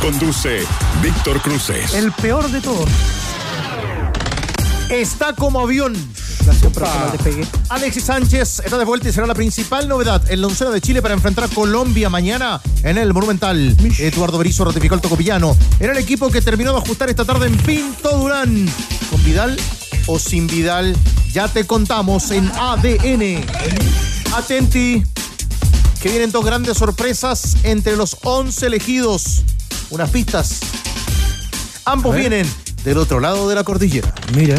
Conduce Víctor Cruces. El peor de todos. Está como avión. Gracias por Ah. el despegue. Alexis Sánchez está de vuelta y será la principal novedad en la oncena de Chile para enfrentar a Colombia mañana en el Monumental. Eduardo Berizzo ratificó el tocopillano. Era el equipo que terminó de ajustar esta tarde en Pinto Durán. ¿Con Vidal o sin Vidal? Ya te contamos en ADN. Atenti, que vienen dos grandes sorpresas entre los 11 elegidos. Unas pistas. Ambos vienen del otro lado de la cordillera. Mira.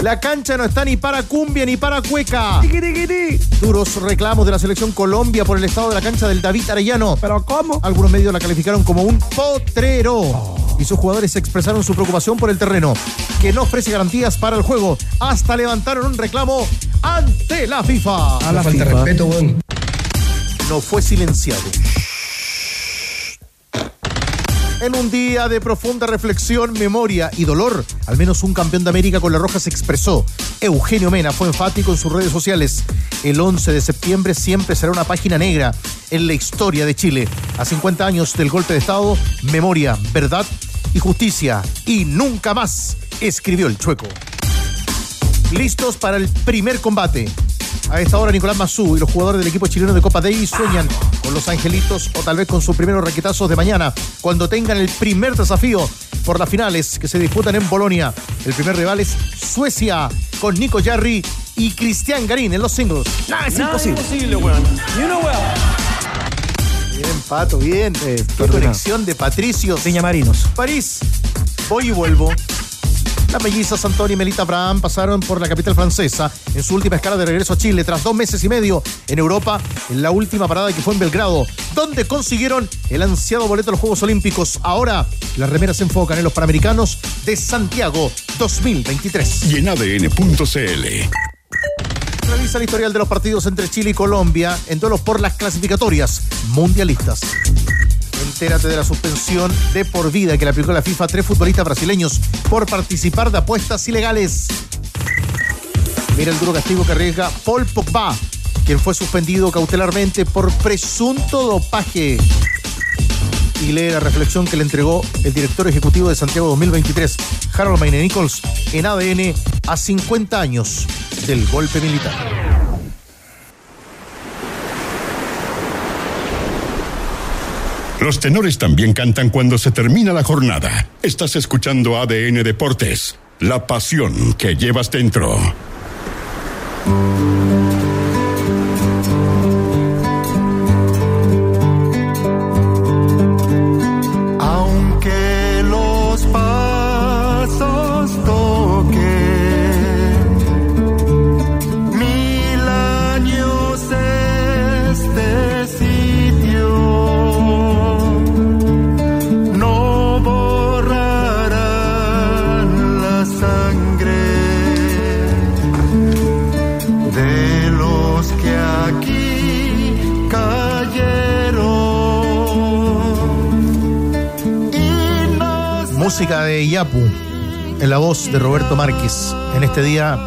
La cancha no está ni para cumbia ni para cueca. Duros reclamos de la selección Colombia por el estado de la cancha del David Arellano. ¿Pero cómo? Algunos medios la calificaron como un potrero. Y sus jugadores expresaron su preocupación por el terreno, que no ofrece garantías para el juego. Hasta levantaron un reclamo ante la FIFA. A la FIFA. No fue silenciado. En un día de profunda reflexión, memoria y dolor, al menos un campeón de América con la Roja se expresó. Eugenio Mena fue enfático en sus redes sociales. El 11 de septiembre siempre será una página negra en la historia de Chile. A 50 años del golpe de Estado, memoria, verdad y justicia. Y nunca más, escribió el chueco. Listos para el primer combate. A esta hora Nicolás Mazú y los jugadores del equipo chileno de Copa Davis sueñan con los angelitos o tal vez con sus primeros raquetazos de mañana cuando tengan el primer desafío por las finales que se disputan en Bolonia. El primer rival es Suecia con Nico Jarry y Cristian Garín en los singles. Nada es imposible. Bien, Pato, bien. Qué conexión de Patricios. Viña Marinos. París. Voy y vuelvo. Las mellizas Antonio y Melita Abraham pasaron por la capital francesa en su última escala de regreso a Chile tras dos meses y medio en Europa, en la última parada que fue en Belgrado, donde consiguieron el ansiado boleto a los Juegos Olímpicos. Ahora las remeras se enfocan en los Panamericanos de Santiago 2023. Y en ADN.cl. Revisa el historial de los partidos entre Chile y Colombia en duelos por las clasificatorias mundialistas. Entérate de la suspensión de por vida que le aplicó la FIFA a tres futbolistas brasileños por participar de apuestas ilegales. Mira el duro castigo que arriesga Paul Pogba, quien fue suspendido cautelarmente por presunto dopaje. Y lee la reflexión que le entregó el director ejecutivo de Santiago 2023, Harold Mayne Nichols, en ADN a 50 años del golpe militar. Los tenores también cantan cuando se termina la jornada. Estás escuchando ADN Deportes, la pasión que llevas dentro. En la voz de Roberto Márquez, en este día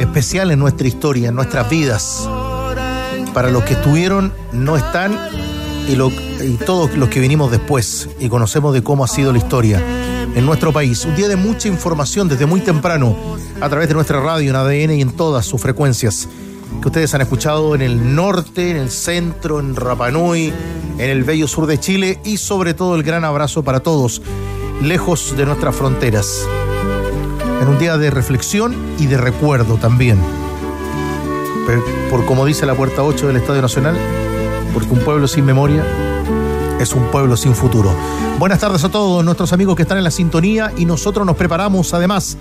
especial en nuestra historia, en nuestras vidas. Para los que estuvieron, no están, y, lo- y todos los que vinimos después y conocemos de cómo ha sido la historia en nuestro país. Un día de mucha información desde muy temprano, a través de nuestra radio, en ADN y en todas sus frecuencias, que ustedes han escuchado en el norte, en el centro, en Rapanui, en el bello sur de Chile y sobre todo el gran abrazo para todos, lejos de nuestras fronteras. En un día de reflexión y de recuerdo también. Por como dice la puerta 8 del Estadio Nacional, porque un pueblo sin memoria es un pueblo sin futuro. Buenas tardes a todos nuestros amigos que están en la sintonía y nosotros nos preparamos además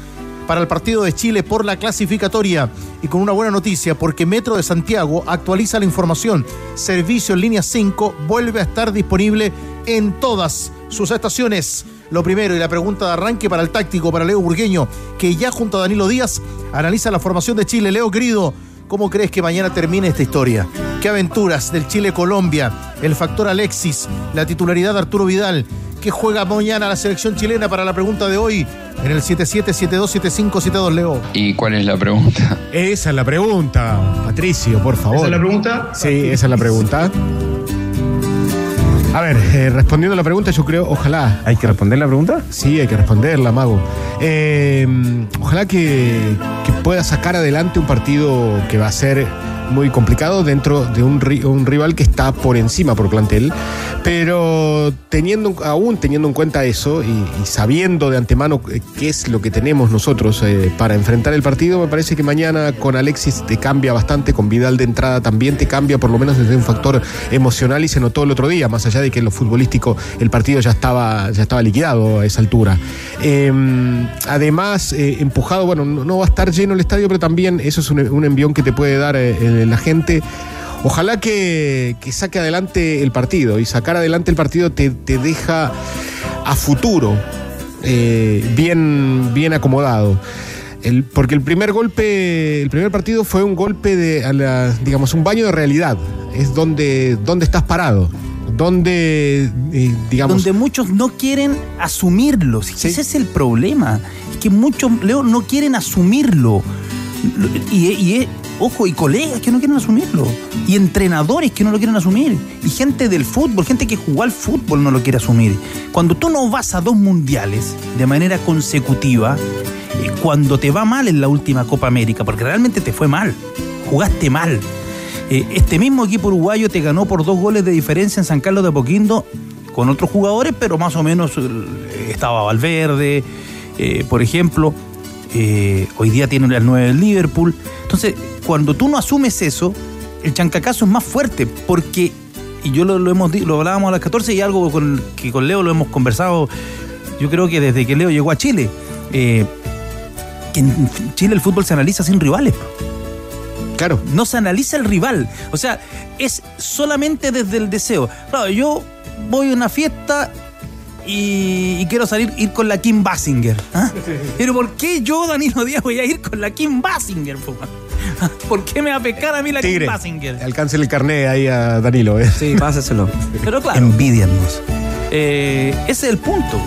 para el partido de Chile por la clasificatoria y con una buena noticia porque Metro de Santiago actualiza la información. Servicio en línea 5 vuelve a estar disponible en todas sus estaciones. Lo primero y la pregunta de arranque para el táctico, para Leo Burgueño, que ya junto a Danilo Díaz analiza la formación de Chile. Leo, querido, ¿cómo crees que mañana termine esta historia? ¿Qué aventuras del Chile-Colombia? El factor Alexis, la titularidad de Arturo Vidal. ¿Qué juega mañana la selección chilena para la pregunta de hoy? En el 77727572, Leo. ¿Y cuál es la pregunta? Esa es la pregunta, Patricio, por favor. ¿Esa es la pregunta? Sí, esa es la pregunta. A ver, eh, respondiendo a la pregunta, yo creo, ojalá. ¿Hay que responder la pregunta? Sí, hay que responderla, Mago. Eh, ojalá que, que pueda sacar adelante un partido que va a ser muy complicado dentro de un, ri- un rival que está por encima por plantel, pero teniendo aún teniendo en cuenta eso y, sabiendo de antemano eh, qué es lo que tenemos nosotros eh, para enfrentar el partido, me parece que mañana con Alexis te cambia bastante, con Vidal de entrada también te cambia por lo menos desde un factor emocional y se notó el otro día, más allá de que en lo futbolístico el partido ya estaba, ya estaba liquidado a esa altura. Eh, además, eh, empujado, bueno, no, va a estar lleno el estadio, pero también eso es un, un envión que te puede dar eh, eh, la gente. Ojalá que, que saque adelante el partido y sacar adelante el partido te, te deja a futuro eh, bien, bien acomodado. El- porque el primer golpe, el primer partido fue un golpe de, a la- digamos, un baño de realidad. Es donde, donde estás parado. Donde, eh, digamos, donde muchos no quieren asumirlo. Sí. Ese es el problema. Es que muchos, Leo, no quieren asumirlo. Y, y- ojo, y colegas que no quieren asumirlo. Y entrenadores que no lo quieren asumir. Y gente del fútbol, gente que jugó al fútbol no lo quiere asumir. Cuando tú no vas a dos mundiales de manera consecutiva, eh, cuando te va mal en la última Copa América, porque realmente te fue mal, jugaste mal. Eh, este mismo equipo uruguayo te ganó por dos goles de diferencia en San Carlos de Apoquindo con otros jugadores, pero más o menos eh, estaba Valverde, por ejemplo. Hoy día tiene el 9 del Liverpool. Entonces, cuando tú no asumes eso, el chancacazo es más fuerte, porque, y yo lo, lo hemos lo hablábamos a las 14 y algo con, que con Leo lo hemos conversado, yo creo que desde que Leo llegó a Chile, eh, que en Chile el fútbol se analiza sin rivales claro. no se analiza el rival. O sea, es solamente desde el deseo. Claro, yo voy a una fiesta y, y quiero salir ir con la Kim Basinger. ¿ah? Pero ¿por qué yo, Danilo Díaz, voy a ir con la Kim Basinger? po? ¿Por qué me va a pescar a mí la Tigre, Kim Basinger? alcance el carné ahí a Danilo. ¿eh? Sí, páseselo. Pero claro, envidianos. Eh, ese es el punto.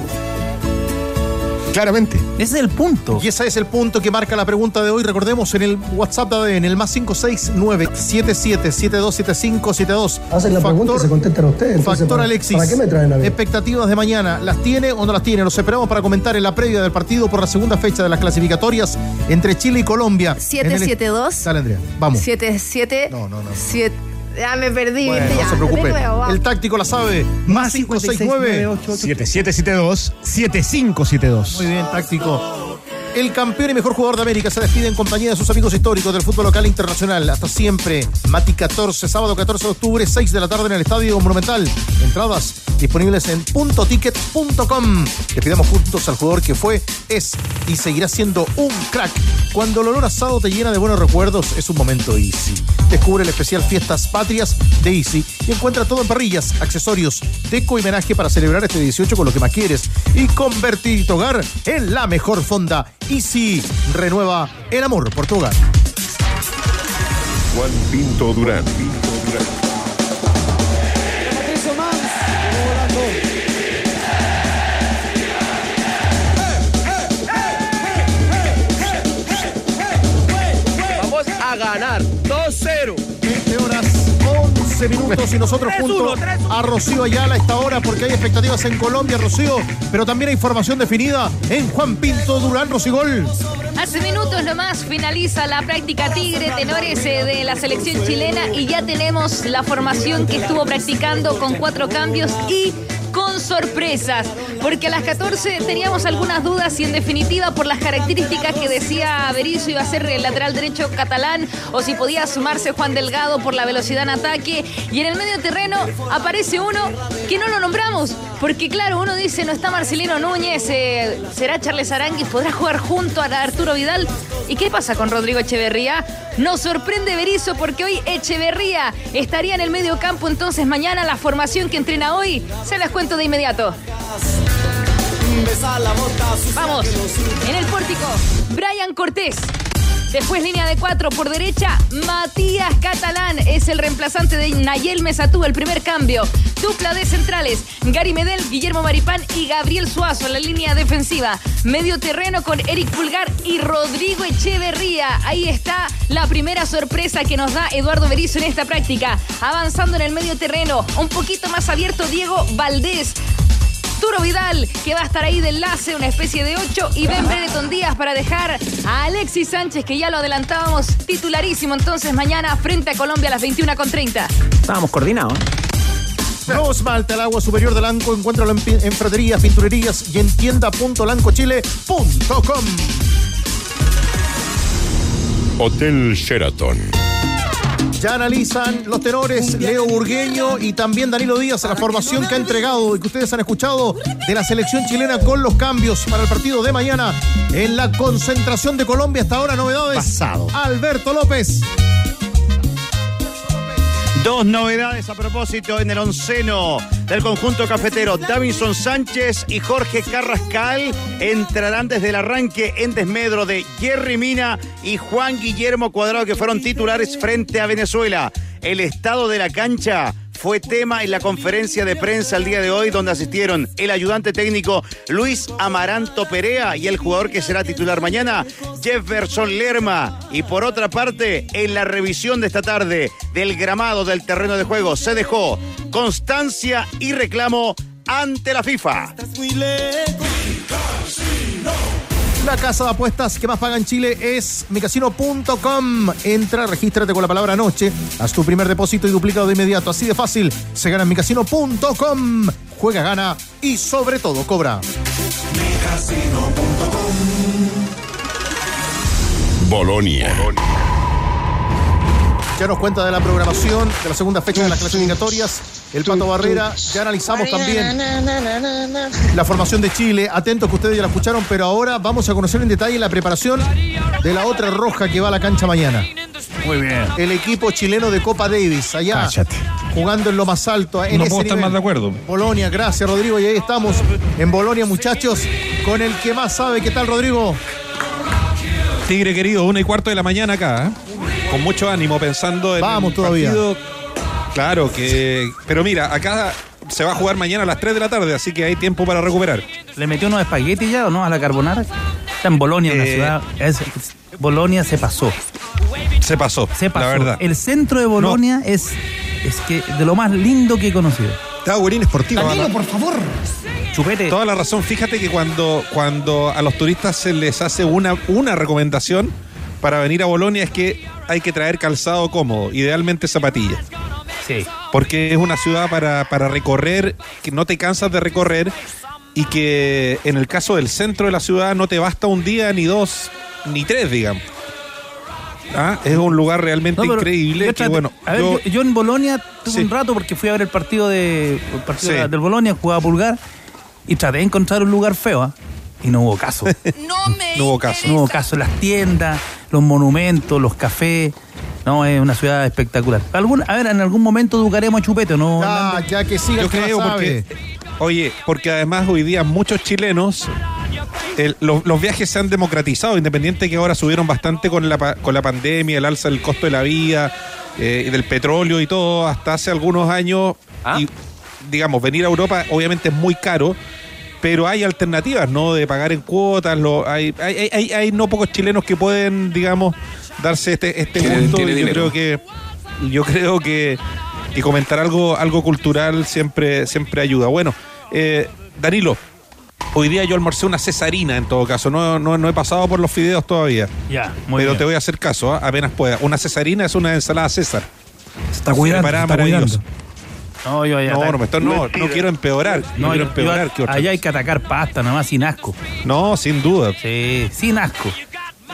Claramente. Ese es el punto. Y ese es el punto que marca la pregunta de hoy. Recordemos en el WhatsApp de ADN, el más 569 77727572 Hacen la pregunta y se contestan ustedes. Factor ¿para- Alexis. ¿Para qué me traen a mí? Expectativas de mañana. ¿Las tiene o no las tiene? Los esperamos para comentar en la previa del partido por la segunda fecha de las clasificatorias entre Chile y Colombia. En el- 772. Dale, Andrea. Vamos. 77. No, no, no. siete- Ya me perdí, Bueno, ¿viste? no Ya, se preocupe. El táctico la sabe. Más 569. 7772 7572. Muy bien, táctico. El campeón y mejor jugador de América se despide en compañía de sus amigos históricos del fútbol local e internacional. Hasta siempre. Mati 14, sábado 14 de octubre, 6 de la tarde en el Estadio Monumental. Entradas disponibles en puntoticket.com. Le pidamos juntos al jugador que fue, es y seguirá siendo un crack. Cuando el olor asado te llena de buenos recuerdos, es un momento easy. Descubre el especial Fiestas Patrias de Easy y encuentra todo en parrillas, accesorios, deco y homenaje para celebrar este 18 con lo que más quieres y convertir tu hogar en la mejor fonda. Easy renueva el amor por tu hogar. Juan Pinto Durán. Vamos a ganar 2-0. 20 horas 11 minutos y nosotros junto a Rocío Ayala a esta hora porque hay expectativas en Colombia, Rocío, pero también hay formación definida en Juan Pinto Durán, Rocigol. Hace minutos nomás finaliza la práctica Tigre Tenores eh, de la selección chilena y ya tenemos la formación que estuvo practicando con cuatro cambios y con sorpresas, porque a las 14 teníamos algunas dudas y en definitiva por las características que decía Berizzo iba a ser el lateral derecho catalán o si podía sumarse Juan Delgado por la velocidad en ataque y en el medio terreno aparece uno que no lo nombramos, porque claro, uno dice no está Marcelino Núñez, eh, será Charles Aranguis, podrá jugar junto a Arturo Vidal. ¿Y qué pasa con Rodrigo Echeverría? Nos sorprende Berizzo porque hoy Echeverría estaría en el medio campo, entonces mañana la formación que entrena hoy se las cuento de inmediato. Vamos, en el pórtico, Brian Cortés. Después línea de cuatro por derecha, Matías Catalán es el reemplazante de Nayel Mesatú, el primer cambio. Dupla de centrales, Gary Medel, Guillermo Maripán y Gabriel Suazo en la línea defensiva. Medio terreno con Eric Pulgar y Rodrigo Echeverría. Ahí está la primera sorpresa que nos da Eduardo Berizzo en esta práctica. Avanzando en el medio terreno, un poquito más abierto Diego Valdés. Arturo Vidal, que va a estar ahí de enlace, una especie de 8, y Ben Brereton Díaz para dejar a Alexis Sánchez, que ya lo adelantábamos, titularísimo entonces mañana frente a Colombia a las 21.30. Estábamos coordinados. Nuevo esmalte al agua superior de Lanco. Encuéntralo en, en ferreterías, pinturerías y en tienda.lancochile.com. Hotel Sheraton. Ya analizan los tenores Leo Burgueño y también Danilo Díaz la formación que ha entregado y que ustedes han escuchado de la selección chilena con los cambios para el partido de mañana en la concentración de Colombia. Hasta ahora novedades. Pasado. Alberto López. Dos novedades a propósito en el onceno del conjunto cafetero. Davinson Sánchez y Jorge Carrascal entrarán desde el arranque en desmedro de Jerry Mina y Juan Guillermo Cuadrado, que fueron titulares frente a Venezuela. El estado de la cancha fue tema en la conferencia de prensa el día de hoy, donde asistieron el ayudante técnico Luis Amaranto Perea y el jugador que será titular mañana, Jefferson Lerma. Y por otra parte, en la revisión de esta tarde del gramado del terreno de juego, se dejó constancia y reclamo ante la FIFA. La casa de apuestas que más paga en Chile es micasino.com. Entra, regístrate con la palabra noche, haz tu primer depósito y duplícalo de inmediato. Así de fácil, se gana en micasino.com. Juega, gana y sobre todo cobra. Bolonia. Ya nos cuenta de la programación de la segunda fecha de las clasificatorias. El Pato Barrera. Ya analizamos también la formación de Chile. Atentos que ustedes ya la escucharon, pero ahora vamos a conocer en detalle la preparación de la otra roja que va a la cancha mañana. Muy bien. El equipo chileno de Copa Davis, allá Cállate. jugando en lo más alto. En No ese puedo estar nivel. más de acuerdo. Bolonia, gracias Rodrigo. Y ahí estamos en Bolonia, muchachos, con el que más sabe. ¿Qué tal, Rodrigo? Tigre querido, una y cuarto de la mañana acá, ¿eh? Con mucho ánimo, pensando en Vamos el todavía. partido. Claro que. Pero mira, acá se va a jugar mañana a las 3 de la tarde, así que hay tiempo para recuperar. ¿Le metió unos espaguetis ya o no a la carbonara? Está en Bolonia, una Eh, ciudad. es- Bolonia se pasó. Se pasó, Se pasó. la verdad. El centro de Bolonia es, es que de lo más lindo que he conocido. Estaba Guarín Esportivo. Danilo, por favor. Chupete. Toda la razón. Fíjate que cuando, cuando a los turistas se les hace una, una recomendación para venir a Bolonia es que hay que traer calzado cómodo, idealmente zapatillas. Sí. porque es una ciudad para, para recorrer, que no te cansas de recorrer y que en el caso del centro de la ciudad no te basta un día, ni dos, ni tres, digamos. Ah, es un lugar realmente No, increíble. yo que, bueno, a ver, yo- en Bolonia tuve Sí. un rato porque fui a ver el partido de el partido Sí. de- del Bolonia, jugaba Pulgar, y traté de encontrar un lugar feo, ¿ah? y no hubo caso. No me No hubo caso. no hubo caso. Las tiendas, los monumentos, los cafés. No, es una ciudad espectacular. Algún, a ver, en algún momento educaremos a Chupete, ¿no? Ah, Hernández? ya que siga yo el que creo sabe. porque, oye, porque además hoy día muchos chilenos, el- los, los viajes se han democratizado, independiente que ahora subieron bastante con la, pa- con la pandemia, el alza del costo de la vida, eh, y del petróleo y todo, hasta hace algunos años. Ah. Y, digamos, venir a Europa obviamente es muy caro. Pero hay alternativas, ¿no? De pagar en cuotas. Lo, hay, hay, hay- hay- hay no pocos chilenos que pueden, digamos, darse este, este Tiene- gusto. tiene y yo dinero. creo que yo creo que, que comentar algo, algo cultural siempre, siempre ayuda. Bueno, eh, Danilo, hoy día yo almorcé una cesarina en todo caso. No, no, no he pasado por los fideos todavía. Ya, muy pero bien. te voy a hacer caso, ¿ah? apenas pueda. Una cesarina es una ensalada César. Está cuidando, Preparada está cuidando. No, yo allá. No, no, me estoy- no, no quiero empeorar. No, No, quiero yo- empeorar. yo- que otra allá hay que atacar pasta, nada más sin asco. No, sin duda. Sí, sin asco.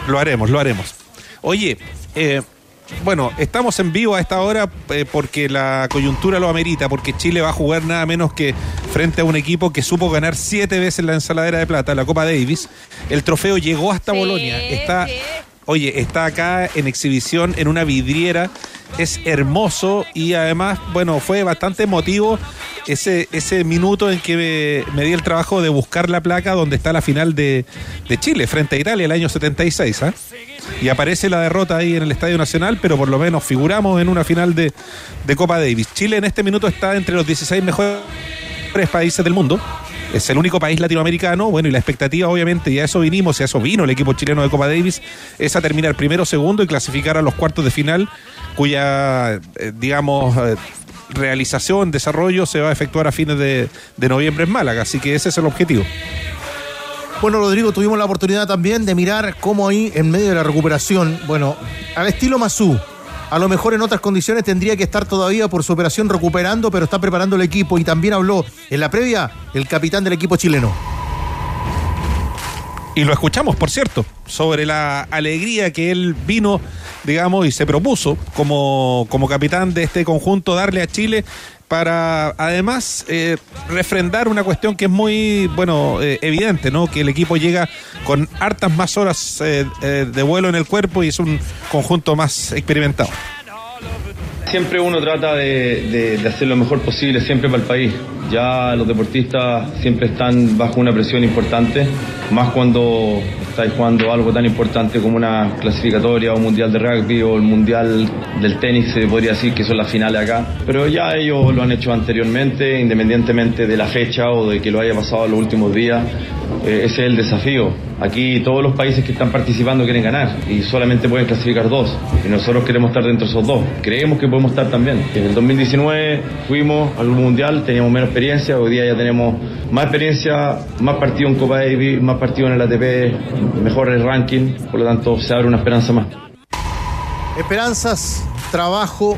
Lo haremos, lo haremos. Oye, eh, bueno, estamos en vivo a esta hora eh, porque la coyuntura lo amerita, porque Chile va a jugar nada menos que frente a un equipo que supo ganar siete veces la ensaladera de plata, la Copa Davis. El trofeo llegó hasta Sí, Bolonia. Está sí. Oye, está acá en exhibición en una vidriera, es hermoso y además, bueno, fue bastante emotivo ese, ese minuto en que me, di el trabajo de buscar la placa donde está la final de, de Chile frente a Italia el año 76. ¿ah? Y aparece la derrota ahí en el Estadio Nacional, pero por lo menos figuramos en una final de, de Copa Davis. Chile en este minuto está entre los 16 mejores países del mundo. Es el único país latinoamericano. Bueno, y la expectativa, obviamente, y a eso vinimos, y a eso vino el equipo chileno de Copa Davis, es a terminar primero, segundo y clasificar a los cuartos de final, cuya, eh, digamos, eh, realización, desarrollo se va a efectuar a fines de, de noviembre en Málaga. Así que ese es el objetivo. Bueno, Rodrigo, tuvimos la oportunidad también de mirar cómo ahí, en medio de la recuperación, bueno, al estilo Mazú, a lo mejor en otras condiciones tendría que estar todavía por su operación recuperando, pero está preparando el equipo y también habló en la previa el capitán del equipo chileno. Y lo escuchamos, por cierto, sobre la alegría que él vino, digamos, y se propuso como, como capitán de este conjunto darle a Chile para además eh, refrendar una cuestión que es muy, bueno, eh, evidente, ¿no? Que el equipo llega con hartas más horas eh, de vuelo en el cuerpo y es un conjunto más experimentado. Siempre uno trata de hacer lo mejor posible, siempre para el país. Ya los deportistas siempre están bajo una presión importante, más cuando estáis jugando algo tan importante como una clasificatoria o un mundial de rugby o el mundial del tenis, se podría decir que son las finales acá. Pero ya ellos lo han hecho anteriormente, independientemente de la fecha o de que lo haya pasado en los últimos días. Eh, ese es el desafío. Aquí todos los países que están participando quieren ganar y solamente pueden clasificar dos. Y nosotros queremos estar dentro de esos dos. Creemos que podemos estar también. En el 2019 fuimos al mundial, teníamos menos experiencia, hoy día ya tenemos más experiencia, más partido en Copa Davis, más partido en el ATP, mejor el ranking, por lo tanto se abre una esperanza más. Esperanzas, trabajo,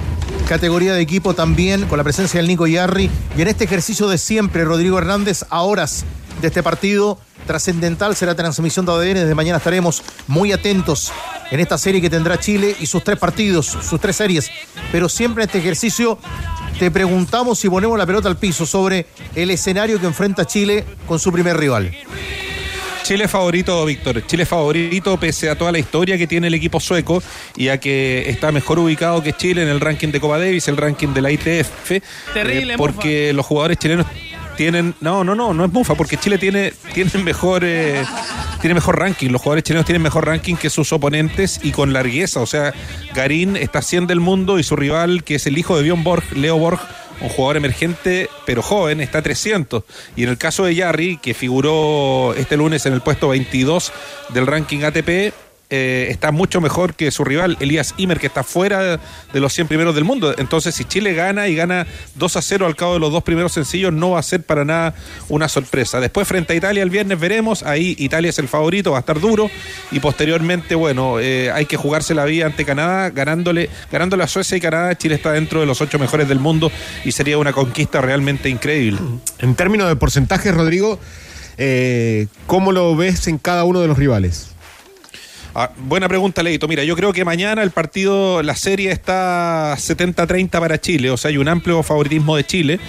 categoría de equipo también, con la presencia del Nico Yarri. Y en este ejercicio de siempre, Rodrigo Hernández, a horas de este partido trascendental será transmisión de ADN. Desde mañana estaremos muy atentos en esta serie que tendrá Chile y sus tres partidos, sus tres series. Pero siempre en este ejercicio te preguntamos si ponemos la pelota al piso sobre el escenario que enfrenta Chile con su primer rival. Chile favorito, Víctor. Chile favorito pese a toda la historia que tiene el equipo sueco y a que está mejor ubicado que Chile en el ranking de Copa Davis, el ranking de la ITF. eh, Terrible, porque los jugadores chilenos tienen. No, no, no, no es mufa, porque Chile tiene, tiene mejor. eh, tiene mejor ranking, los jugadores chilenos tienen mejor ranking que sus oponentes y con largueza. O sea, Garín está haciendo el mundo y su rival, que es el hijo de Bjorn Borg, Leo Borg, un jugador emergente pero joven, está a 300. Y en el caso de Yarri, que figuró este lunes en el puesto 22 del ranking ATP, eh, está mucho mejor que su rival, Elías Imer, que está fuera de los 100 primeros del mundo. Entonces, si Chile gana y gana 2 a 0 al cabo de los dos primeros sencillos, no va a ser para nada una sorpresa. Después, frente a Italia el viernes veremos, ahí Italia es el favorito, va a estar duro. Y posteriormente, bueno, eh, hay que jugarse la vida ante Canadá, ganándole, ganándole a Suecia y Canadá. Chile está dentro de los ocho mejores del mundo y sería una conquista realmente increíble. En términos de porcentajes, Rodrigo, eh, ¿cómo lo ves en cada uno de los rivales? Ah, buena pregunta, Leito. Mira, yo creo que mañana el partido, la serie está 70-30 para Chile, o sea, hay un amplio favoritismo de Chile.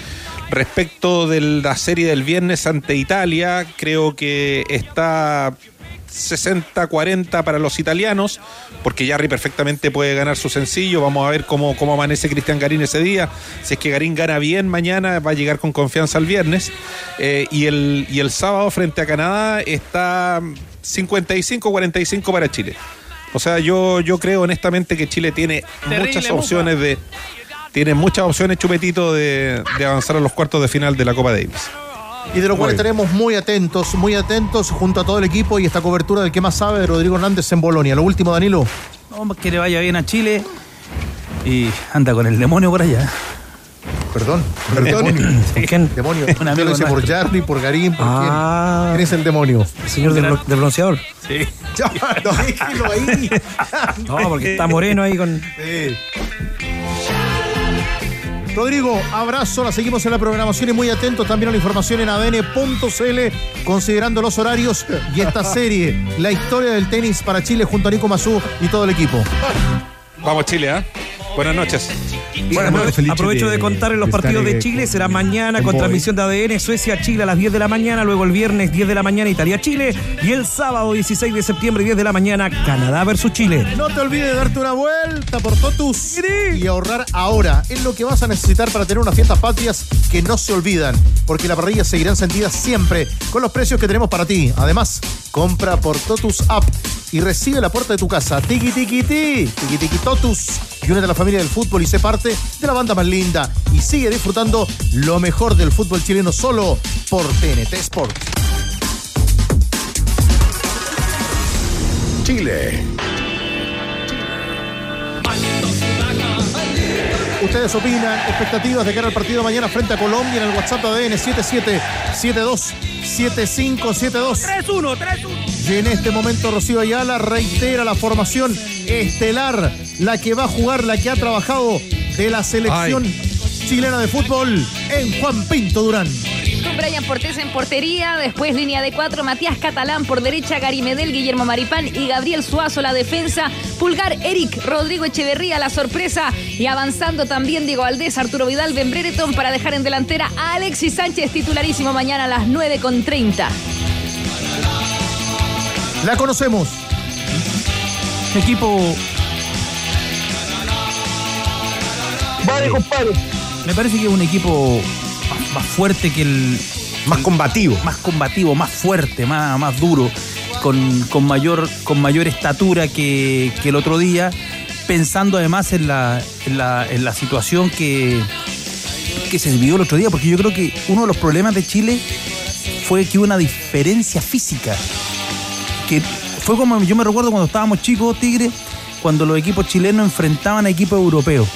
Respecto de la serie del viernes ante Italia, creo que está 60-40 para los italianos, porque Yarri perfectamente puede ganar su sencillo. Vamos a ver cómo, cómo amanece Cristian Garín ese día. Si es que Garín gana bien mañana, va a llegar con confianza el viernes. Eh, y, el, y el sábado frente a Canadá está 55-45 para Chile. O sea, yo, yo creo honestamente que Chile tiene Terrible, muchas Mufa. opciones de. Tiene muchas opciones, Chupetito, de, de avanzar a los cuartos de final de la Copa Davis. Y de lo cual Muy estaremos muy atentos, muy atentos junto a todo el equipo y esta cobertura del que más sabe de Rodrigo Hernández en Bolonia. Lo último, Danilo. No, que le vaya bien a Chile. Y anda con el demonio por allá. Perdón, Perdón. demonio. ¿Por quién? Demonio. Un amigo lo dice por. Jarly, por Garín, por Ah. quién. ¿Quién es el demonio? El señor del, del bronceador. Sí. Ya, no, déjelo ahí. No, porque está moreno ahí con. Sí. Rodrigo, abrazo, la seguimos en la programación y muy atentos también a la información en adn.cl, considerando los horarios y esta serie, la historia del tenis para Chile junto a Nico Mazú y todo el equipo. Vamos, Chile, ¿ah? Buenas noches. Aprove- Felice aprovecho de, de- contarles los de partidos de eh, Chile. Será mañana con transmisión de ADN Suecia-Chile a las 10 de la mañana. Luego el viernes 10 de la mañana Italia-Chile. Y el sábado 16 de septiembre 10 de la mañana Canadá versus Chile. No te olvides de darte una vuelta por Totus y ahorrar ahora. Es lo que vas a necesitar para tener unas fiestas patrias que no se olvidan, porque la parrilla seguirá encendida siempre con los precios que tenemos para ti. Además, compra por Totus App y recibe la puerta de tu casa. Tiki tiki ti, tiki tiki Totus. Y únete a la familia del fútbol y sé parte de la banda más linda. Y sigue disfrutando lo mejor del fútbol chileno solo por TNT Sport. Chile. Ustedes opinan, expectativas de cara al partido de mañana frente a Colombia en el WhatsApp de ADN 77727572. 3-1, 3-1. Y en este momento Rocío Ayala reitera la formación estelar, la que va a jugar, la que ha trabajado de la selección chilena de fútbol en Juan Pinto Durán. Con Brian Portés en portería, después línea de cuatro, Matías Catalán por derecha, Gary Medel, Guillermo Maripán y Gabriel Suazo la defensa, Pulgar, Eric, Rodrigo Echeverría la sorpresa y avanzando también Diego Aldés, Arturo Vidal, Ben Brereton para dejar en delantera a Alexis Sánchez titularísimo mañana a las 9 con 30. La conocemos. Equipo. Vale, compadre. Me parece que es un equipo más, más fuerte que el. Más combativo. Más combativo, más fuerte, más, más duro, con, con mayor, con mayor estatura que, que el otro día, pensando además en la, en la, en la situación que, que se vivió el otro día, porque yo creo que uno de los problemas de Chile fue que hubo una diferencia física. Que fue como yo me recuerdo cuando estábamos chicos, Tigre, cuando los equipos chilenos enfrentaban a equipos europeos.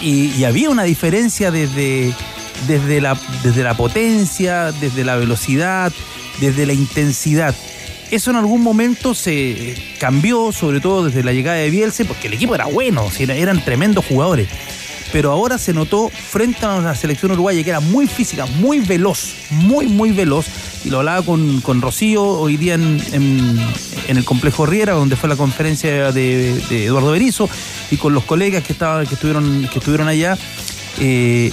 Y, y había una diferencia desde, desde, la, desde la potencia, desde la velocidad, desde la intensidad. Eso en algún momento se cambió, sobre todo desde la llegada de Bielsa, porque el equipo era bueno, eran tremendos jugadores. Pero ahora se notó frente a la selección uruguaya que era muy física, muy veloz, muy, muy veloz. Y lo hablaba con, con Rocío hoy día en, en- el complejo Riera, donde fue la conferencia de, Eduardo Berizzo, y con los colegas que, estaban, que, estuvieron, que estuvieron allá, eh,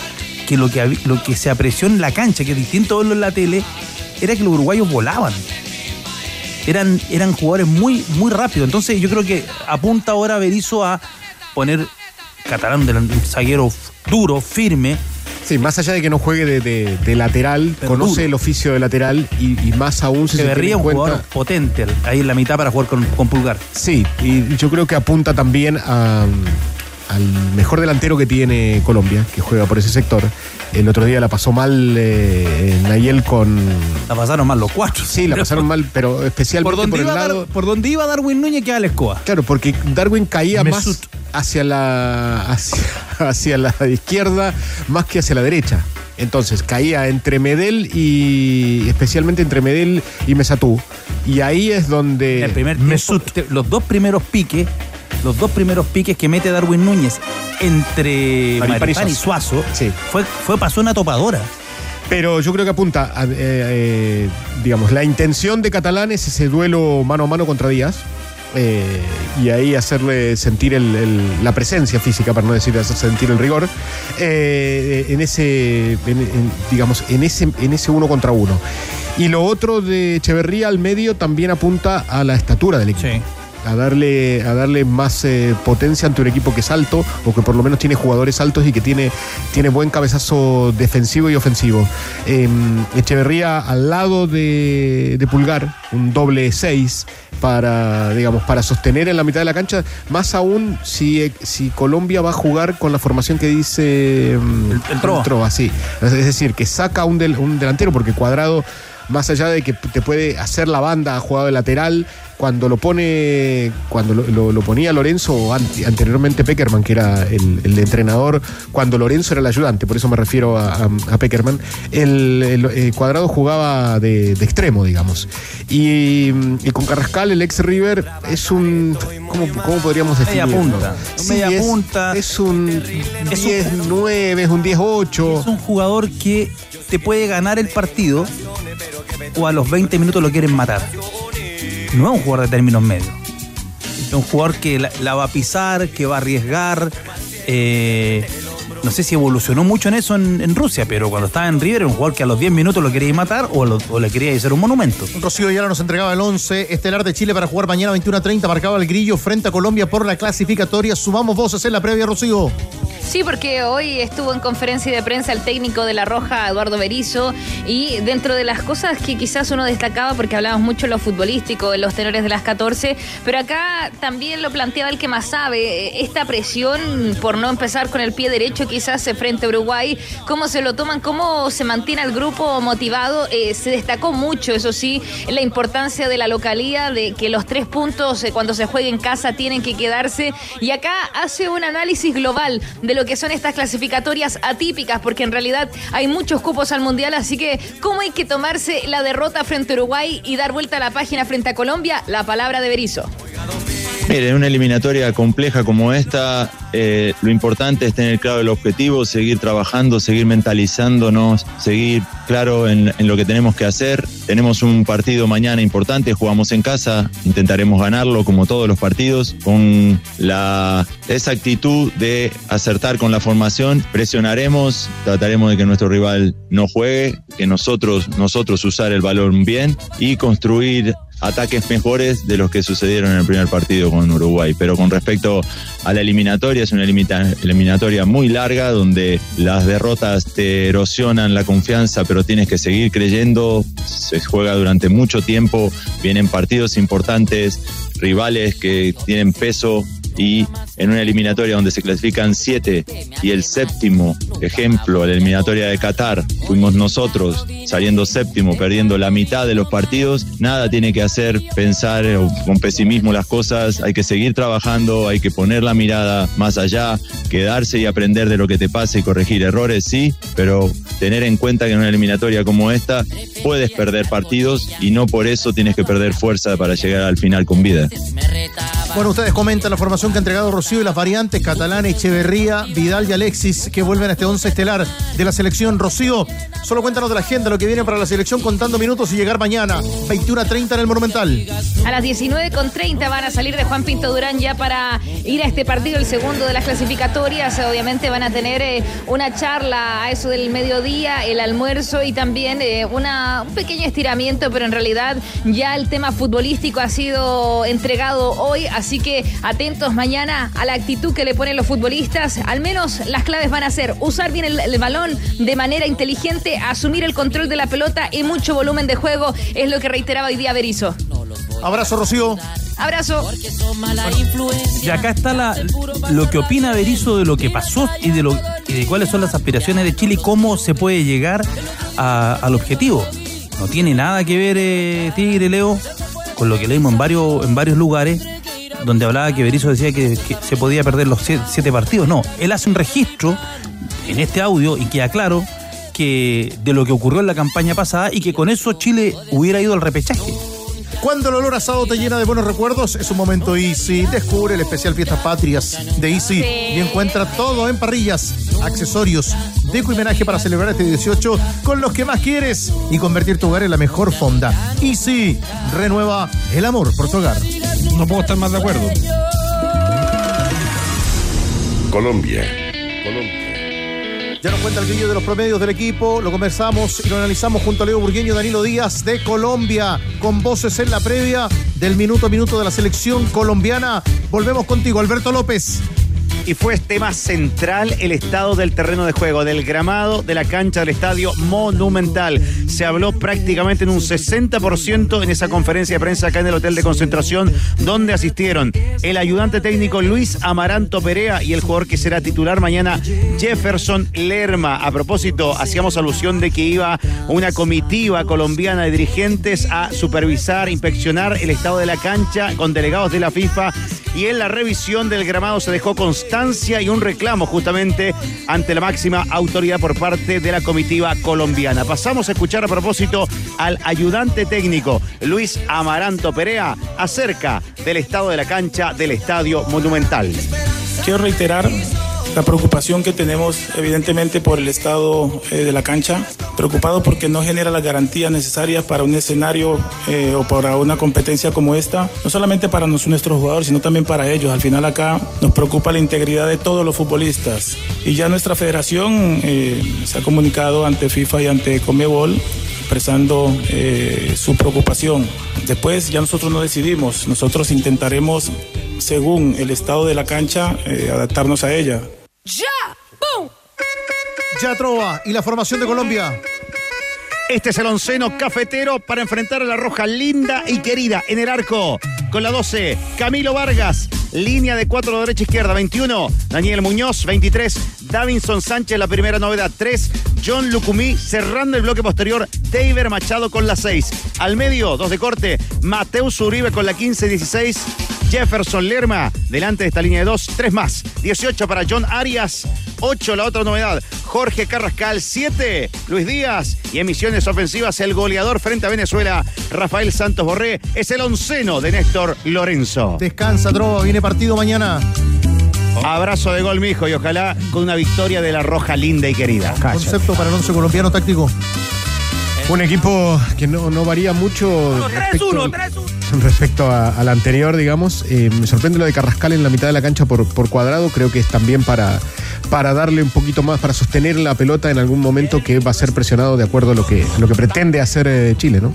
que, lo que lo que se apreció en la cancha, que es distinto a verlo en la tele, era que los uruguayos volaban eran, eran jugadores muy, muy rápidos. Entonces yo creo que apunta ahora Berizzo a poner Catalán del zaguero duro, firme. Sí, más allá de que no juegue de, de- de lateral, Pero conoce duro. el oficio de lateral y, y más aún Se se tiene un cuenta. jugador potente ahí en la mitad para jugar con, con Pulgar. Sí, y yo creo que apunta también a- al mejor delantero que tiene Colombia, que juega por ese sector. El otro día la pasó mal eh, Nayel con. La pasaron mal los cuatro. Sí, la pasaron mal, pero especialmente Por por, donde, el iba lado. Dar- por donde iba Darwin Núñez queda la escoba. Claro, porque Darwin caía Mesut. más hacia la, hacia, hacia la izquierda más que hacia la derecha. Entonces caía entre Medel y especialmente entre Medel y Mesatú. Y ahí es donde El primer tiempo, te- los dos primeros piques, los dos primeros piques que mete Darwin Núñez entre Maripán y Suazo, Sí. fue, fue pasó una topadora. Pero yo creo que apunta, a, eh, eh, digamos, la intención de Catalán es ese duelo mano a mano contra Díaz. eh, y ahí hacerle sentir el- el- la presencia física, para no decir hacer sentir el rigor, en ese, en- en, digamos, en ese, en ese uno contra uno. Y lo otro de Echeverría al medio también apunta a la estatura del equipo. A darle, a darle más eh, potencia ante un equipo que es alto o que por lo menos tiene jugadores altos y que tiene, tiene buen cabezazo defensivo y ofensivo. Eh, Echeverría al lado de, de Pulgar, un doble 6 para, digamos, para sostener en la mitad de la cancha, más aún si, si Colombia va a jugar con la formación que dice mm, el Trova. sí. Es decir, que saca un, del- un delantero porque Cuadrado más allá de que te puede hacer la banda, ha jugado de lateral, cuando lo pone, cuando lo, lo- lo ponía Lorenzo ante- anteriormente Peckerman, que era el, el entrenador, cuando Lorenzo era el ayudante, por eso me refiero a, a- a Peckerman, el, el- el cuadrado jugaba de, de extremo, digamos. Y, y con Carrascal, el ex River, es un. ¿Cómo, cómo podríamos Media definirlo? punta. Sí, Media es, punta. Es un Es un- 10-9, es un 10-8. Es un jugador que te puede ganar el partido o a los 20 minutos lo quieren matar. No es un jugador de términos medios. Es un jugador que la, va a pisar, que va a arriesgar, eh, no sé si evolucionó mucho en eso en, Rusia, pero cuando estaba en River era un jugador que a los 10 minutos lo quería matar o, lo- o le quería hacer un monumento. Rocío Ayala nos entregaba el 11 estelar de Chile para jugar mañana 21 a 30. Marcaba el grillo frente a Colombia por la clasificatoria. Sumamos voces en la previa, Rocío. Sí, porque hoy estuvo en conferencia de prensa el técnico de La Roja, Eduardo Berizo, y dentro de las cosas que quizás uno destacaba, porque hablábamos mucho de lo futbolístico, de los tenores de las 14, pero acá también lo planteaba el que más sabe, eh, esta presión por no empezar con el pie derecho quizás eh, frente a Uruguay, cómo se lo toman, cómo se mantiene el grupo motivado, Eh, se destacó mucho, eso sí, la importancia de la localía, de que los tres puntos cuando se juegue en casa tienen que quedarse, y acá hace un análisis global de lo que son estas clasificatorias atípicas, porque en realidad hay muchos cupos al Mundial, así que ¿cómo hay que tomarse la derrota frente a Uruguay y dar vuelta a la página frente a Colombia? La palabra de Berizzo. Mire, en una eliminatoria compleja como esta, eh, lo importante es tener claro el objetivo, seguir trabajando, seguir mentalizándonos, seguir claro en lo que tenemos que hacer. Tenemos un partido mañana importante, jugamos en casa, intentaremos ganarlo como todos los partidos, con la, esa actitud de acertar con la formación, presionaremos, trataremos de que nuestro rival no juegue, que nosotros, nosotros usar el balón bien y construir ataques mejores de los que sucedieron en el primer partido con Uruguay. Pero con respecto a la eliminatoria, es una eliminatoria muy larga donde las derrotas te erosionan la confianza, pero tienes que seguir creyendo. Se juega durante mucho tiempo, vienen partidos importantes, rivales que tienen peso y en una eliminatoria donde se clasifican siete y el séptimo ejemplo, la eliminatoria de Qatar, fuimos nosotros saliendo séptimo, perdiendo la mitad de los partidos, nada tiene que hacer pensar con pesimismo las cosas, hay que seguir trabajando, hay que poner la mirada más allá, quedarse y aprender de lo que te pasa y corregir errores, sí, pero tener en cuenta que en una eliminatoria como esta puedes perder partidos y no por eso tienes que perder fuerza para llegar al final con vida. Bueno, ustedes comentan la formación que ha entregado Rocío y las variantes Catalán, Echeverría, Vidal y Alexis que vuelven a este 11 estelar de la selección. Rocío, solo cuéntanos de la agenda, lo que viene para la selección contando minutos y llegar mañana, 21 a 30 en el Monumental. A las 19.30 van a salir de Juan Pinto Durán ya para ir a este partido, el segundo de las clasificatorias. Obviamente van a tener eh, una charla a eso del mediodía, el almuerzo y también eh, un pequeño estiramiento, pero en realidad ya el tema futbolístico ha sido entregado hoy, así que atentos mañana a la actitud que le ponen los futbolistas. Al menos las claves van a ser usar bien el, el balón de manera inteligente, asumir el control de la pelota y mucho volumen de juego, es lo que reiteraba hoy día Berizzo. Abrazo, Rocío. Abrazo. Y acá está la, lo que opina Berizzo de lo que pasó y de, lo, y de cuáles son las aspiraciones de Chile y cómo se puede llegar a- al objetivo. No tiene nada que ver, eh, Tigre Leo, con lo que leímos en varios, en varios lugares, donde hablaba que Berizzo decía que, se podía perder los siete, siete partidos. No, él hace un registro en este audio y queda claro que de lo que ocurrió en la campaña pasada y que con eso Chile hubiera ido al repechaje. Cuando el olor asado te llena de buenos recuerdos, es un momento Easy. Descubre el especial Fiestas Patrias de Easy y encuentra todo en parrillas, accesorios, deco y homenaje para celebrar este 18 con los que más quieres y convertir tu hogar en la mejor fonda. Easy renueva el amor por tu hogar. No puedo estar más de acuerdo. Colombia. Ya nos cuenta el grillo de los promedios del equipo, lo conversamos y lo analizamos junto a Leo Burgueño y Danilo Díaz de Colombia, con voces en la previa del minuto a minuto de la selección colombiana. Volvemos contigo, Alberto López. Y fue tema central el estado del terreno de juego, del gramado, de la cancha del estadio Monumental. Se habló prácticamente en un 60% en esa conferencia de prensa acá en el hotel de concentración, donde asistieron el ayudante técnico Luis Amaranto Perea y el jugador que será titular mañana, Jefferson Lerma. A propósito, hacíamos alusión de que iba una comitiva colombiana de dirigentes a supervisar, inspeccionar el estado de la cancha con delegados de la FIFA y en la revisión del gramado se dejó constancia y un reclamo justamente ante la máxima autoridad por parte de la comitiva colombiana. Pasamos a escuchar a propósito al ayudante técnico Luis Amaranto Perea acerca del estado de la cancha del Estadio Monumental. Quiero reiterar La preocupación que tenemos evidentemente por el estado eh, de la cancha, preocupado porque no genera las garantías necesarias para un escenario eh, o para una competencia como esta, no solamente para nos- nuestros jugadores, sino también para ellos. Al final acá nos preocupa la integridad de todos los futbolistas. Y ya nuestra federación eh, se ha comunicado ante FIFA y ante Comebol expresando eh, su preocupación. Después ya nosotros no decidimos, nosotros intentaremos, según el estado de la cancha, eh, adaptarnos a ella. ¡Ya! ¡Bum! Ya trova. ¿Y la formación de Colombia? Este es el onceno cafetero para enfrentar a la roja linda y querida en el arco. Con la 12, Camilo Vargas. Línea de 4 derecha izquierda, 21. Daniel Muñoz, 23. Davinson Sánchez, la primera novedad, 3. John Lucumí cerrando el bloque posterior. David Machado con la 6. Al medio, 2 de corte. Mateus Uribe con la 15, 16. Jefferson Lerma, delante de esta línea de 2, 3 más. 18 para John Arias. 8 la otra novedad. Jorge Carrascal, 7. Luis Díaz. Y en misiones ofensivas, el goleador frente a Venezuela, Rafael Santos Borré, es el onceno de Néstor Lorenzo. Descansa, Trova. Viene partido mañana. Abrazo de gol, mijo, y ojalá con una victoria de la roja linda y querida. Concepto para el once colombiano táctico. Un equipo que no, no varía mucho respecto, 3-1, 3-1. Respecto a- al anterior, digamos. Eh, me sorprende lo de Carrascal en la mitad de la cancha por, por cuadrado. Creo que es también para, para darle un poquito más, para sostener la pelota en algún momento que va a ser presionado de acuerdo a lo que, lo que pretende hacer eh, Chile, ¿no?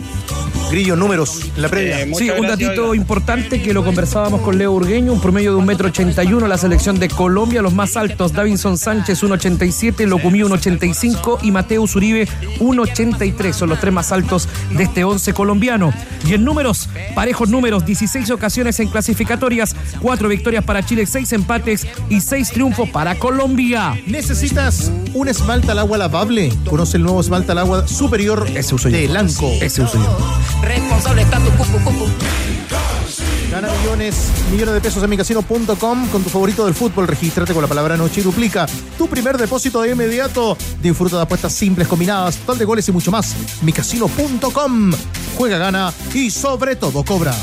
Grillo, números en la previa. Sí, un datito importante que lo conversábamos con Leo Urgueño, un promedio de un metro ochenta y uno, la selección de Colombia, los más altos, Davinson Sánchez 1.87, Locumí 1.85 y Mateus Uribe 1.83, son los tres más altos de este once colombiano. Y en números, parejos números, 16 ocasiones en clasificatorias, 4 victorias para Chile, 6 empates y 6 triunfos para Colombia. ¿Necesitas un esmalta al agua lavable? Conoce el nuevo esmalta al agua superior de Lanco. Ese uso yo. Responsable está tu cucu cucu. Gana millones, millones de pesos en micasino.com con tu favorito del fútbol. Regístrate con la palabra noche y duplica tu primer depósito de inmediato. Disfruta de apuestas simples, combinadas, total de goles y mucho más. micasino.com. Juega, gana y sobre todo cobra.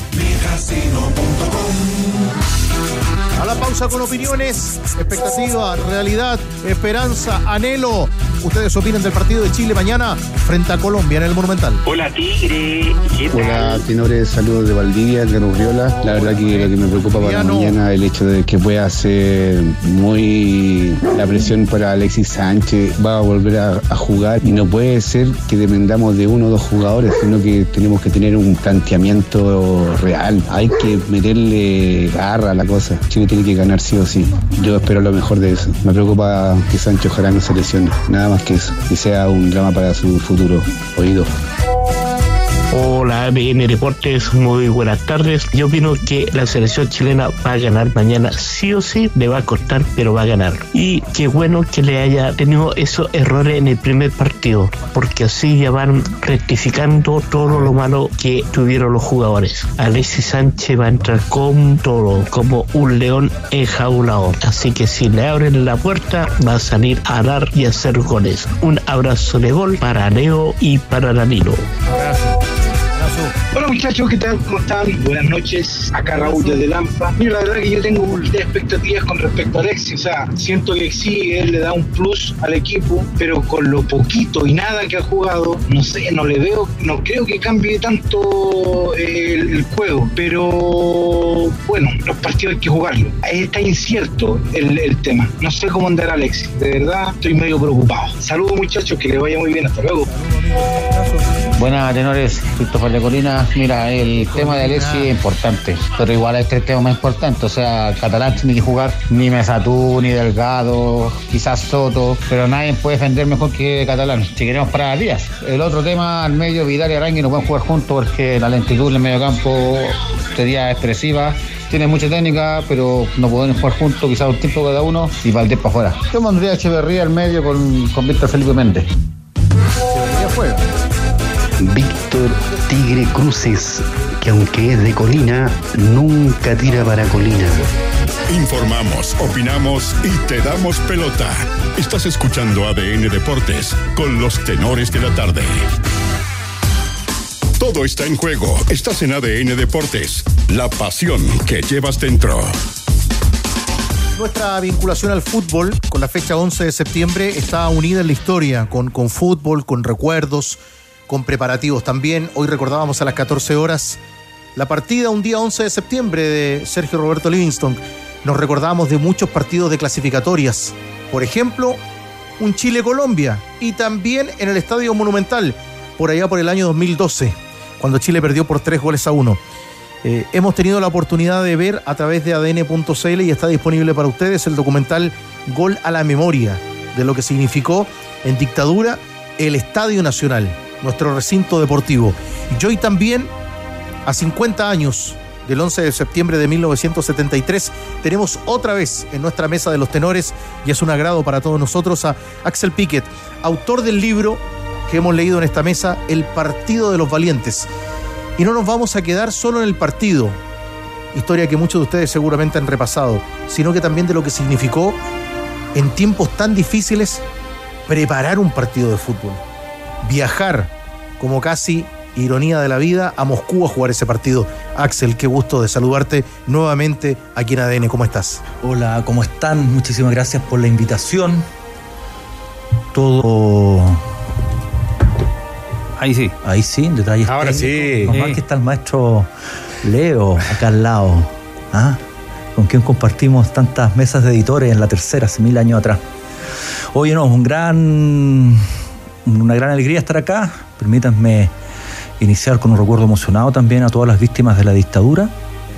A la pausa con opiniones, expectativa, realidad, esperanza, anhelo. Ustedes opinan del partido de Chile mañana frente a Colombia en el Monumental. Hola Tigre, ¿qué tal? Hola, tenores, saludos de Valdivia, de Urriola. La verdad que lo que me preocupa para mañana es el hecho de que pueda ser muy la presión para Alexis Sánchez. Va a volver a, a jugar y no puede ser que dependamos de uno o dos jugadores, sino que tenemos que tener un planteamiento real. Hay que meterle garra a la cosa. Chile tiene que ganar sí o sí. Yo espero lo mejor de eso. Me preocupa que Sánchez ojalá no se lesione. Nada más que eso. Que sea un drama para su futuro. Oído. Hola ABN Deportes, muy buenas tardes. Yo opino que la selección chilena va a ganar mañana, sí o sí, le va a costar, pero va a ganar. Y qué bueno que le haya tenido esos errores en el primer partido, porque así ya van rectificando todo lo malo que tuvieron los jugadores. Alexis Sánchez va a entrar con todo, como un león enjaulado. Así que si le abren la puerta, va a salir a dar y hacer goles. Un abrazo de gol para Leo y para Danilo. Hola muchachos, ¿qué tal? ¿Cómo están? Buenas noches, acá Raúl desde Lampa. Mira, la verdad que yo tengo de expectativas con respecto a Alexis, o sea, siento que sí, él le da un plus al equipo, pero con lo poquito y nada que ha jugado, no sé, no le veo, no creo que cambie tanto el, el juego, pero bueno, los partidos hay que jugarlos. Está incierto el, el tema. No sé cómo andará Alexis, de verdad estoy medio preocupado. Saludos muchachos, que les vaya muy bien, hasta luego. Buenas, tenores. Christopher de Colina. Mira, el tema de Alexis es importante, pero igual este es el tema más importante. O sea, Catalán tiene que jugar ni Mesatú, ni Delgado, quizás Soto, pero nadie puede defender mejor que Catalán. Si queremos parar a Díaz. El otro tema, al medio, Vidal y Arangui no pueden jugar juntos porque la lentitud en el medio campo sería expresiva. Tiene mucha técnica, pero no pueden jugar juntos, quizás un tiempo cada uno y Valdés para afuera. Yo pondría a Echeverría al medio con, con Víctor Felipe Méndez. Víctor Tigre Cruces, que aunque es de Colina, nunca tira para Colina. Informamos, opinamos y te damos pelota. Estás escuchando ADN Deportes con los tenores de la tarde. Todo está en juego. Estás en ADN Deportes. La pasión que llevas dentro. Nuestra vinculación al fútbol con la fecha 11 de septiembre está unida en la historia, con, con fútbol, con recuerdos, con preparativos también. Hoy recordábamos a las 14 horas la partida un día 11 de septiembre de Sergio Roberto Livingston. Nos recordamos de muchos partidos de clasificatorias. Por ejemplo, un Chile-Colombia y también en el Estadio Monumental, por allá por el año 2012, cuando Chile perdió por tres goles a uno. Eh, hemos tenido la oportunidad de ver a través de adn.cl y está disponible para ustedes el documental Gol a la Memoria, de lo que significó en dictadura el Estadio Nacional, nuestro recinto deportivo. Y hoy también, a 50 años del 11 de septiembre de 1973, tenemos otra vez en nuestra mesa de los tenores, y es un agrado para todos nosotros, a Axel Piquet, autor del libro que hemos leído en esta mesa, El Partido de los Valientes. Y no nos vamos a quedar solo en el partido, historia que muchos de ustedes seguramente han repasado, sino que también de lo que significó en tiempos tan difíciles preparar un partido de fútbol. Viajar, como casi ironía de la vida, a Moscú a jugar ese partido. Axel, qué gusto de saludarte nuevamente aquí en ADN. ¿Cómo estás? Hola, ¿cómo están? Muchísimas gracias por la invitación. Todo Ahí sí. Ahí sí, detalles Ahora técnicos. sí. Nomás que está el maestro Leo acá al lado. ¿ah? Con quien compartimos tantas mesas de editores en la tercera, hace mil años atrás. Oye, no, un gran, una gran alegría estar acá. Permítanme iniciar con un recuerdo emocionado también a todas las víctimas de la dictadura.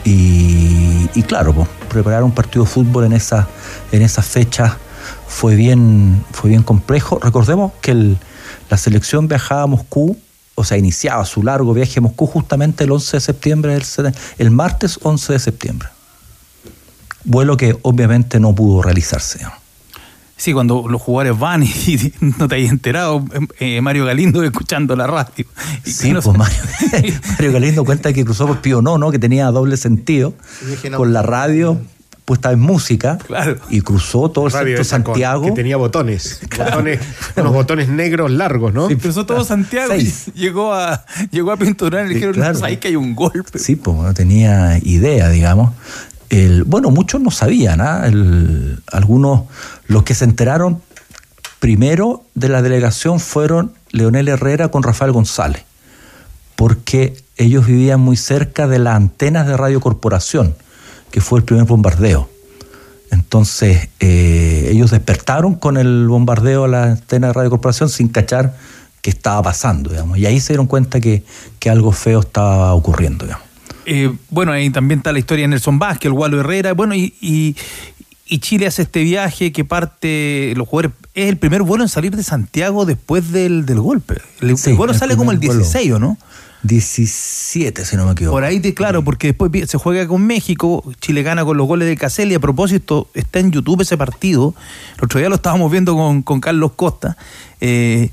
Y, claro, pues, preparar un partido de fútbol en esa, en fecha fue bien, fue bien complejo. Recordemos que la selección viajaba a Moscú, o sea, iniciaba su largo viaje a Moscú justamente el 11 de septiembre, del el martes 11 de septiembre. Vuelo que obviamente no pudo realizarse. ¿No? Sí, cuando los jugadores van y, y no te hayas enterado, eh, Mario Galindo escuchando la radio. Y Sí, no pues se- Mario, Mario Galindo cuenta que cruzó por Pío Nono, que tenía doble sentido, dije, no. con la radio puesta en música, Claro. y cruzó todo el Radio centro de esa con- Santiago. que tenía botones, botones unos botones negros largos, ¿no? Cruzó todo Santiago Seis. y llegó a, llegó a Pinturán y le Sí, dijeron, claro. no, ahí que hay un golpe. Sí, pues no tenía idea, digamos. Bueno, muchos no sabían, ¿ah? Algunos, los que se enteraron primero de la delegación fueron Leonel Herrera con Rafael González, porque ellos vivían muy cerca de las antenas de Radio Corporación, que fue el primer bombardeo. Entonces, eh, ellos despertaron con el bombardeo a la antena de Radio Corporación sin cachar qué estaba pasando, digamos. Y ahí se dieron cuenta que, que algo feo estaba ocurriendo, digamos. Eh, bueno, ahí también está la historia de Nelson Vázquez, el Gualo Herrera. Bueno, y, y- y Chile hace este viaje que parte, los jugadores, es el primer vuelo en salir de Santiago después del, del golpe. El, Sí, el vuelo el sale como el primer vuelo. 16, ¿o no? 17, si no me equivoco. Por ahí, te, claro, porque después se juega con México, Chile gana con los goles de Caselli. A propósito, está en YouTube ese partido. El otro día lo estábamos viendo con, con Carlos Costa. eh,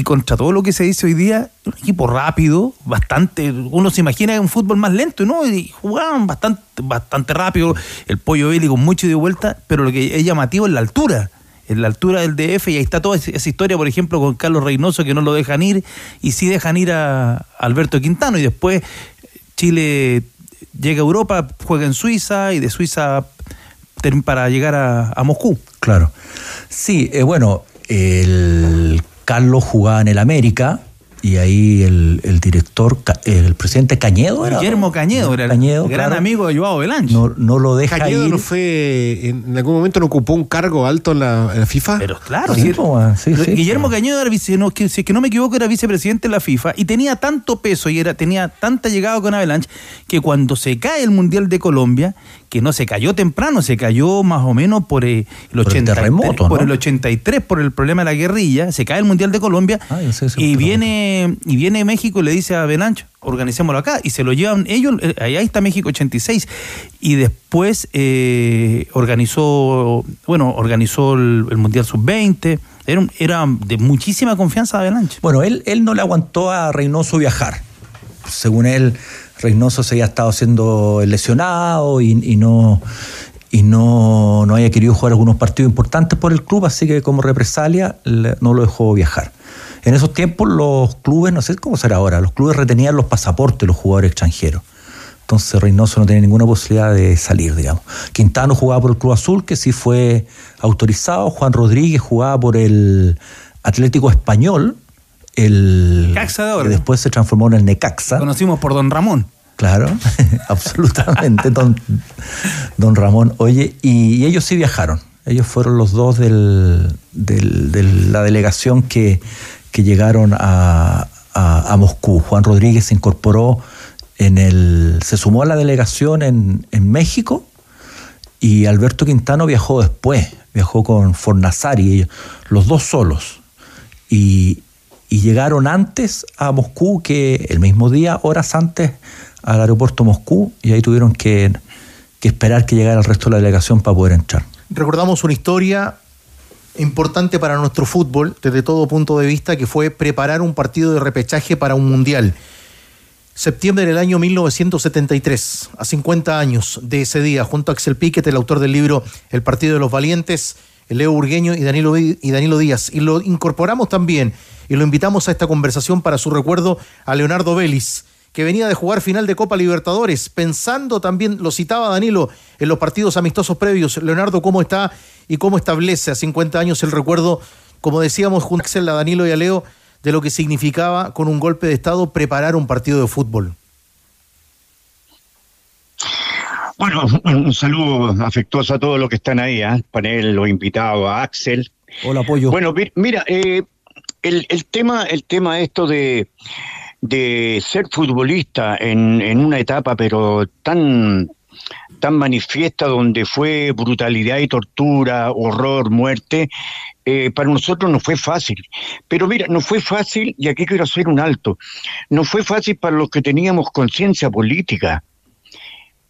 y contra todo lo que se dice hoy día, un equipo rápido, bastante. Uno se imagina un fútbol más lento, ¿no? Y jugaban bastante, bastante rápido. El pollo Belli con mucho de vuelta, pero lo que es llamativo es la altura. En la altura del DF, y ahí está toda esa historia, por ejemplo, con Carlos Reynoso, que no lo dejan ir, y sí dejan ir a Alberto Quintano, y después Chile llega a Europa, juega en Suiza, y de Suiza para llegar a, a Moscú. Claro. Sí, eh, bueno, el Carlos jugaba en el América y ahí el, el director, el presidente Cañedo era. Guillermo Cañedo, era el Cañedo, gran claro. amigo de Joao Belange. No, no lo deja Cañedo ir. no fue, en, algún momento no ocupó un cargo alto en la, en la FIFA. Pero claro, Sí. Guillermo Cañedo era vice, no, que, si es que no me equivoco, era vicepresidente de la FIFA y tenía tanto peso y era, tenía tanta llegada con Avalanche que cuando se cae el Mundial de Colombia, que no se cayó temprano, se cayó más o menos por eh, el, el 83, terremoto, por el 83, por el problema de la guerrilla, se cae el Mundial de Colombia Ah, ese y viene y viene México y le dice a Belancho, organicémoslo acá y se lo llevan ellos, eh, allá está México 86 y después eh, organizó, bueno, organizó el, el Mundial Sub-20, era, de muchísima confianza Avalanche. Bueno, él, él no le aguantó a Reynoso viajar. Según él, Reynoso se había estado siendo lesionado y, no y no, no había querido jugar algunos partidos importantes por el club, así que como represalia no lo dejó viajar. En esos tiempos los clubes, no sé cómo será ahora, los clubes retenían los pasaportes de los jugadores extranjeros Entonces Reynoso no tiene ninguna posibilidad de salir, digamos. Quintano jugaba por el Cruz Azul, que sí fue autorizado. Juan Rodríguez jugaba por el Atlético Español, el ahora. que después se transformó en el Necaxa. Conocimos por Don Ramón. Claro, absolutamente, don, don Ramón. Oye, y, y ellos sí viajaron. Ellos fueron los dos del, del- de la delegación que, que llegaron a, a- a Moscú. Juan Rodríguez se incorporó en el. se sumó a la delegación en, en México y Alberto Quintano viajó después, viajó con Fornazari, ellos- los dos solos. Y, y llegaron antes a Moscú que el mismo día, horas antes, al aeropuerto Moscú, y ahí tuvieron que, que esperar que llegara el resto de la delegación para poder entrar. Recordamos una historia importante para nuestro fútbol desde todo punto de vista, que fue preparar un partido de repechaje para un mundial. Septiembre del año 1973, a 50 años de ese día, junto a Axel Piquet, el autor del libro El Partido de los Valientes, Leo Urgueño y Danilo, y Danilo Díaz. Y lo incorporamos también y lo invitamos a esta conversación para su recuerdo a Leonardo Vélez, que venía de jugar final de Copa Libertadores, pensando también, lo citaba Danilo, en los partidos amistosos previos. Leonardo, ¿cómo está y cómo establece a 50 años el recuerdo, como decíamos, junto a Axel, a Danilo y a Leo, de lo que significaba con un golpe de Estado preparar un partido de fútbol? Bueno, un saludo afectuoso a todos los que están ahí, ¿ah? panel, los invitados, a Axel. Hola, apoyo. Bueno, mi- mira, eh, el, el tema, el tema esto de, de ser futbolista en, en una etapa, pero tan tan manifiesta donde fue brutalidad y tortura, horror, muerte, eh, para nosotros no fue fácil. Pero mira, no fue fácil, y aquí quiero hacer un alto, no fue fácil para los que teníamos conciencia política.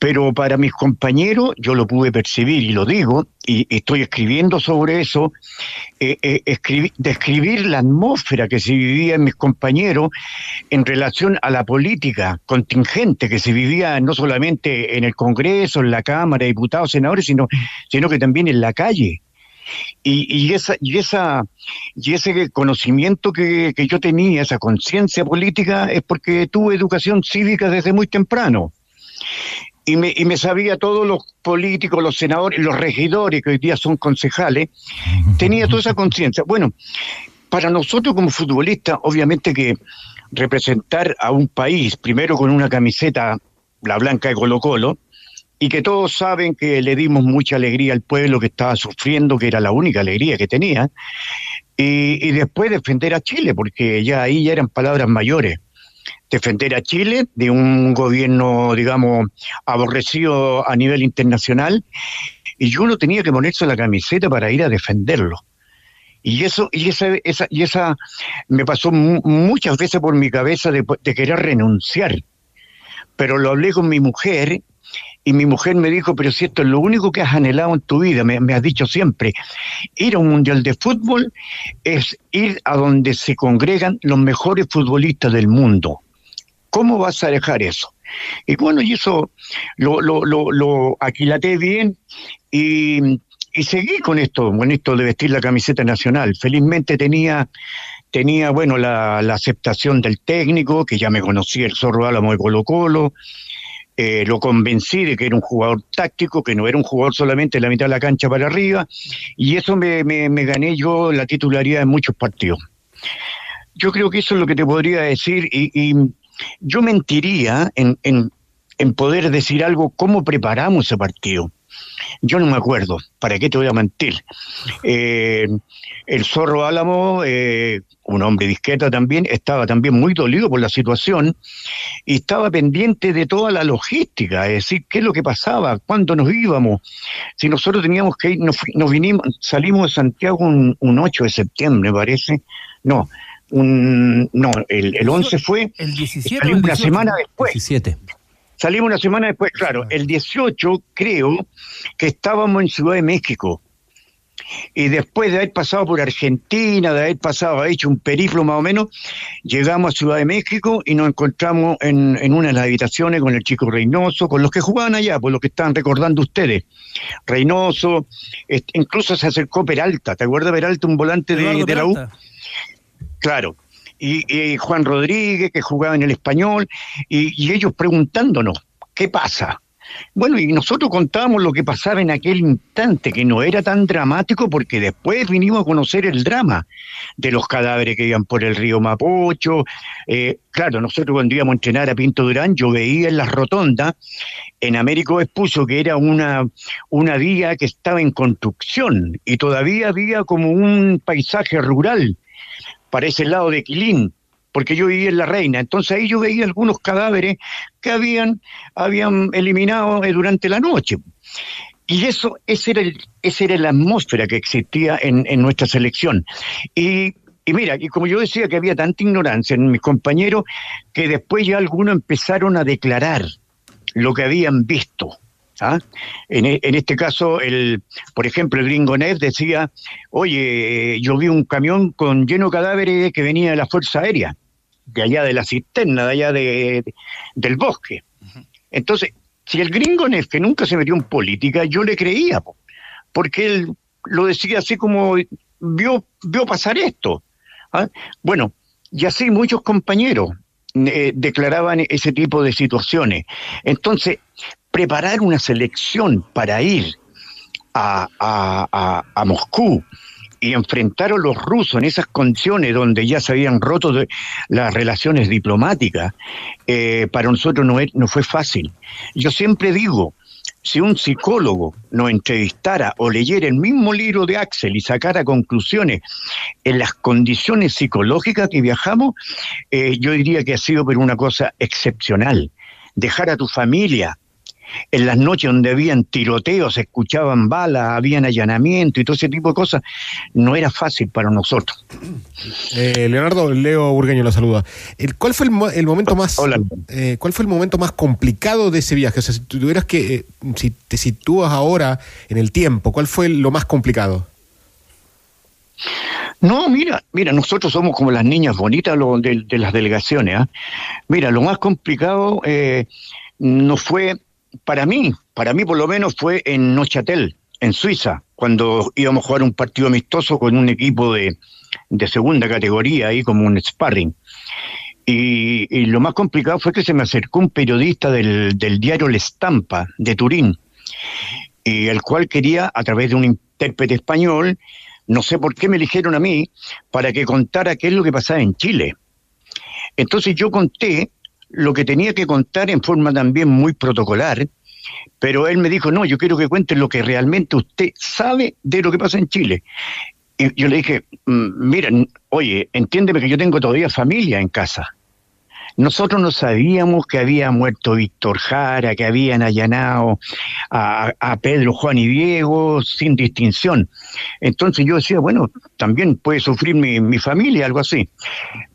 Pero para mis compañeros, yo lo pude percibir y lo digo, y estoy escribiendo sobre eso, eh, eh, describir la atmósfera que se vivía en mis compañeros en relación a la política contingente que se vivía no solamente en el Congreso, en la Cámara Diputados, senadores, sino, sino que también en la calle. Y, y esa, y esa, y ese conocimiento que, que yo tenía, esa conciencia política, es porque tuve educación cívica desde muy temprano y me, y me sabía todos los políticos, los senadores, los regidores que hoy día son concejales, tenía toda esa conciencia. Bueno, para nosotros como futbolistas, obviamente que representar a un país, primero con una camiseta, la blanca de Colo Colo, y que todos saben que le dimos mucha alegría al pueblo que estaba sufriendo, que era la única alegría que tenía, y, y después defender a Chile, porque ya ahí ya eran palabras mayores defender a Chile de un gobierno, digamos, aborrecido a nivel internacional, y uno tenía que ponerse la camiseta para ir a defenderlo. Y eso, y esa, esa, y esa me pasó mu- muchas veces por mi cabeza de, querer renunciar. Pero lo hablé con mi mujer, y mi mujer me dijo, pero si esto es lo único que has anhelado en tu vida, me, me has dicho siempre, ir a un mundial de fútbol es ir a donde se congregan los mejores futbolistas del mundo. ¿Cómo vas a dejar eso? Y bueno, y eso lo, lo, lo, lo aquilaté bien y, y seguí con esto, con esto de vestir la camiseta nacional. Felizmente tenía, tenía bueno, la, aceptación del técnico, que ya me conocía el zorro Álamo de Colo Colo, eh, lo convencí de que era un jugador táctico, que no era un jugador solamente de la mitad de la cancha para arriba, y eso me, me, me gané yo la titularidad en muchos partidos. Yo creo que eso es lo que te podría decir, y, y yo mentiría en, en, en poder decir algo, cómo preparamos ese partido. Yo no me acuerdo, ¿para qué te voy a mentir? Eh, el zorro Álamo, eh, un hombre de también, estaba también muy dolido por la situación y estaba pendiente de toda la logística, es decir, qué es lo que pasaba, cuándo nos íbamos. Si nosotros teníamos que ir, nos, nos vinimos, salimos de Santiago un, un 8 de septiembre, me parece. No, un, no, el, el 11 fue, El 17 o salimos el una 18? semana después. 17. Salimos una semana después, claro. El 18 creo que estábamos en Ciudad de México. Y después de haber pasado por Argentina, de haber pasado, haber hecho un periplo más o menos, llegamos a Ciudad de México y nos encontramos en, en una de las habitaciones con el chico Reynoso, con los que jugaban allá, por lo que estaban recordando ustedes. Reynoso, este, incluso se acercó Peralta, ¿te acuerdas Peralta, un volante de, de la U? Claro. Y, Juan Rodríguez, que jugaba en el español, y, ellos preguntándonos, ¿qué pasa? Bueno, y nosotros contábamos lo que pasaba en aquel instante, que no era tan dramático porque después vinimos a conocer el drama de los cadáveres que iban por el río Mapocho. Eh, claro, nosotros cuando íbamos a entrenar a Pinto Durán, yo veía en las rotondas, en Américo expuso que era una, una vía que estaba en construcción y todavía había como un paisaje rural para ese lado de Quilín porque yo vivía en La Reina. Entonces ahí yo veía algunos cadáveres que habían, habían eliminado eh, durante la noche. Y eso, ese era, el, esa era la atmósfera que existía en, en nuestra selección. Y, y, mira, y como yo decía que había tanta ignorancia en mis compañeros, que después ya algunos empezaron a declarar lo que habían visto. ¿Ah? En, en, este caso, el, por ejemplo, el gringo Neff decía, oye, yo vi un camión con lleno de cadáveres que venía de la Fuerza Aérea de allá de la cisterna, de allá de, del bosque. Entonces, si el gringo Neff, que nunca se metió en política, yo le creía, porque él lo decía así como vio, vio pasar esto. ¿ah? Bueno, y así muchos compañeros eh, declaraban ese tipo de situaciones. Entonces, preparar una selección para ir a, a, a, a Moscú, y enfrentaron los rusos en esas condiciones donde ya se habían roto las relaciones diplomáticas, eh, para nosotros no, fue fácil. Yo siempre digo, si un psicólogo nos entrevistara o leyera el mismo libro de Axel y sacara conclusiones en las condiciones psicológicas que viajamos, eh, yo diría que ha sido por una cosa excepcional. Dejar a tu familia, en las noches donde habían tiroteos, escuchaban balas, habían allanamiento y todo ese tipo de cosas, no era fácil para nosotros. Eh, Leonardo, Leo Burgueño la saluda. ¿Cuál fue el, momento más eh, cuál fue el momento más complicado de ese viaje? O sea, si tuvieras que, eh, si te sitúas ahora en el tiempo, ¿cuál fue lo más complicado? No, mira, mira, nosotros somos como las niñas bonitas de, las delegaciones. ¿ah? Mira, lo más complicado no fue para mí, para mí por lo menos fue en Nochatel, en Suiza, cuando íbamos a jugar un partido amistoso con un equipo de, segunda categoría, ahí como un sparring. Y, lo más complicado fue que se me acercó un periodista del, diario La Estampa de Turín, y el cual quería, a través de un intérprete español, no sé por qué me eligieron a mí, para que contara qué es lo que pasaba en Chile. Entonces yo conté lo que tenía que contar en forma también muy protocolar, pero él me dijo, no, yo quiero que cuente lo que realmente usted sabe de lo que pasa en Chile. Y yo le dije, mm, miren, oye, entiéndeme que yo tengo todavía familia en casa. Nosotros no sabíamos que había muerto Víctor Jara, que habían allanado a, Pedro, Juan y Diego sin distinción. Entonces yo decía, bueno, también puede sufrir mi, mi familia, algo así.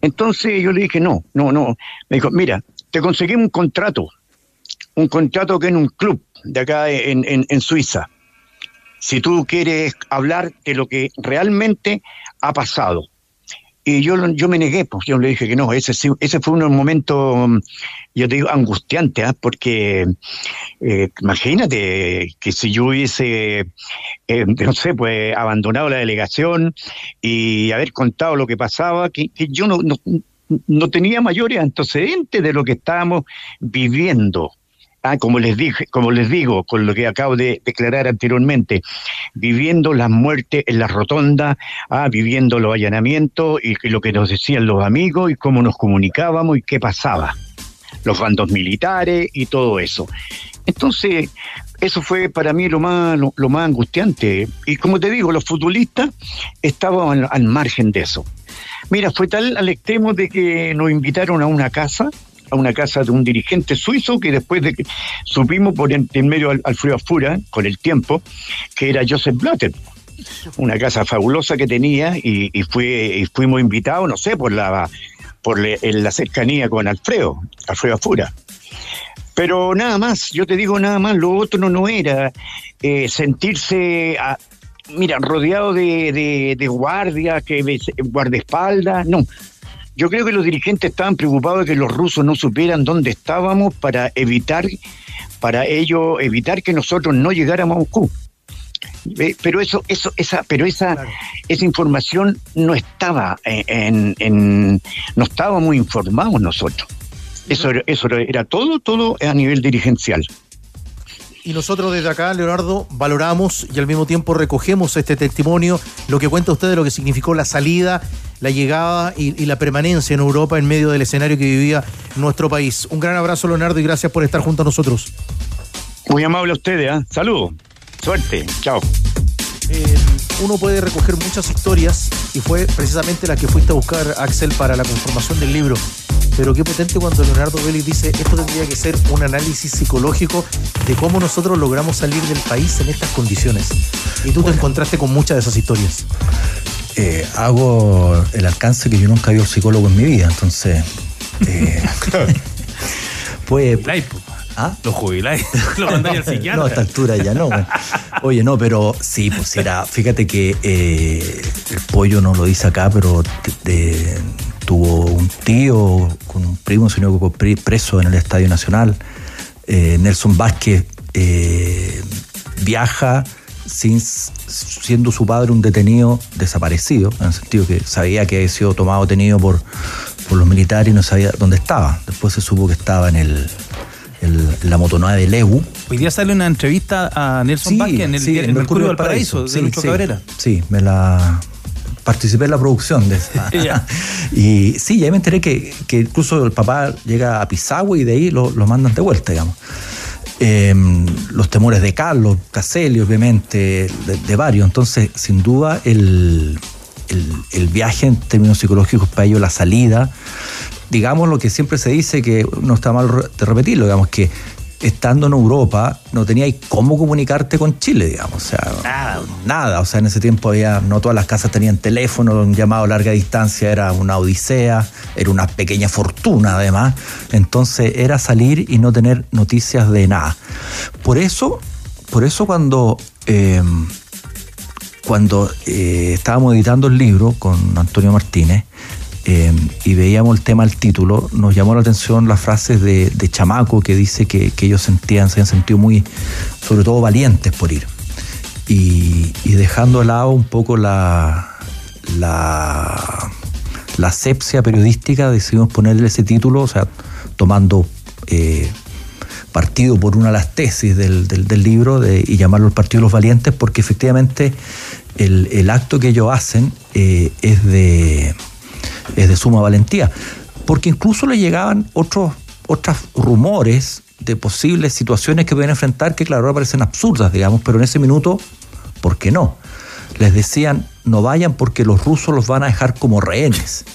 Entonces yo le dije, no, no, no. Me dijo, mira, te conseguimos un contrato, un contrato que en un club de acá en, en, en Suiza. Si tú quieres hablar de lo que realmente ha pasado, y yo, yo me negué, pues yo le dije que no, ese, ese fue un momento, yo te digo, angustiante, ¿ah? porque eh, imagínate que si yo hubiese, eh, no sé, pues abandonado la delegación y haber contado lo que pasaba, que, yo no, no, no tenía mayores antecedentes de lo que estábamos viviendo. Ah, como les dije, como les digo, con lo que acabo de declarar anteriormente, viviendo las muertes en la rotonda, ah, viviendo los allanamientos y, lo que nos decían los amigos y cómo nos comunicábamos y qué pasaba, los bandos militares y todo eso. Entonces, eso fue para mí lo más, lo, más angustiante. Y como te digo, los futbolistas estaban al margen de eso. Mira, fue tal al extremo de que nos invitaron a una casa a una casa de un dirigente suizo que después de que supimos por en, medio al, Alfredo Fura, con el tiempo, que era Joseph Blatter. Una casa fabulosa que tenía y, fue, fuimos invitados, no sé, por la, por la cercanía con Alfredo, Alfredo Fura. Pero nada más, yo te digo nada más, lo otro no, era eh, sentirse, mira, rodeado de, de, de guardias, guardaespaldas, no, yo creo que los dirigentes estaban preocupados de que los rusos no supieran dónde estábamos para evitar, para ello, evitar que nosotros no llegáramos a Moscú. Pero eso, eso, esa, pero esa, esa información no estaba en, en, no estábamos informados nosotros. Eso, era- eso era- era todo, todo a nivel dirigencial. Y nosotros desde acá, Leonardo, valoramos y al mismo tiempo recogemos este testimonio, lo que cuenta usted de lo que significó la salida, la llegada y, y la permanencia en Europa en medio del escenario que vivía nuestro país. Un gran abrazo, Leonardo, y gracias por estar junto a nosotros. Muy amable a ustedes, ¿ah? Saludos. Suerte. Chao. Eh, uno puede recoger muchas historias y fue precisamente la que fuiste a buscar, Axel, para la conformación del libro. Pero qué potente cuando Leonardo Vélez dice esto tendría que ser un análisis psicológico de cómo nosotros logramos salir del país en estas condiciones. Y tú te encontraste con muchas de esas historias. Eh, hago el alcance que yo nunca vi un psicólogo en mi vida, entonces. Eh, pues. ¿Ah? Lo jubiláis, lo mandáis al psiquiatra. No, a esta altura ya no. bueno. Oye, no, pero sí, pues era. Fíjate que eh, el pollo no lo dice acá, pero de- de- tuvo un tío con un primo, un señor que preso en el Estadio Nacional. Eh, Nelson Vázquez eh, viaja sin, siendo su padre un detenido desaparecido, en el sentido que sabía que había sido tomado detenido por, por los militares y no sabía dónde estaba. Después se supo que estaba en el, el- la motonada de Lebu. Hoy día sale una entrevista a Nelson Vázquez en el, sí, en Mercurio del Paraíso, de Sí, Lucho sí, Cabrera. Sí, me la participé en la producción de esa. Ya. y sí, y ahí me enteré que, que incluso el papá llega a Pisagua y de ahí lo, lo mandan de vuelta, digamos. Eh, los temores de Carlos, Caselli, obviamente, de, varios. Entonces, sin duda, el, el- el viaje en términos psicológicos para ellos, la salida, digamos lo que siempre se dice, que no está mal de repetirlo, digamos que estando en Europa no tenías cómo comunicarte con Chile, digamos, o sea, nada, nada, o sea, en ese tiempo había, no todas las casas tenían teléfono, un llamado a larga distancia era una odisea, era una pequeña fortuna además, entonces era salir y no tener noticias de nada. Por eso, por eso cuando... eh, cuando eh, estábamos editando el libro con Antonio Martínez eh, y veíamos el tema del título, nos llamó la atención las frases de, Chamaco que dice que, ellos sentían, se habían sentido muy, sobre todo valientes por ir. Y, dejando de lado un poco la, la, asepsia periodística, decidimos ponerle ese título, o sea, tomando eh, partido por una de las tesis del, libro y llamarlo el Partido de los Valientes, porque efectivamente el, el acto que ellos hacen eh, es, de, es de suma valentía. Porque incluso le llegaban otros, otros rumores de posibles situaciones que pueden enfrentar que, claro, ahora parecen absurdas, digamos, pero en ese minuto, ¿por qué no? Les decían, no vayan porque los rusos los van a dejar como rehenes.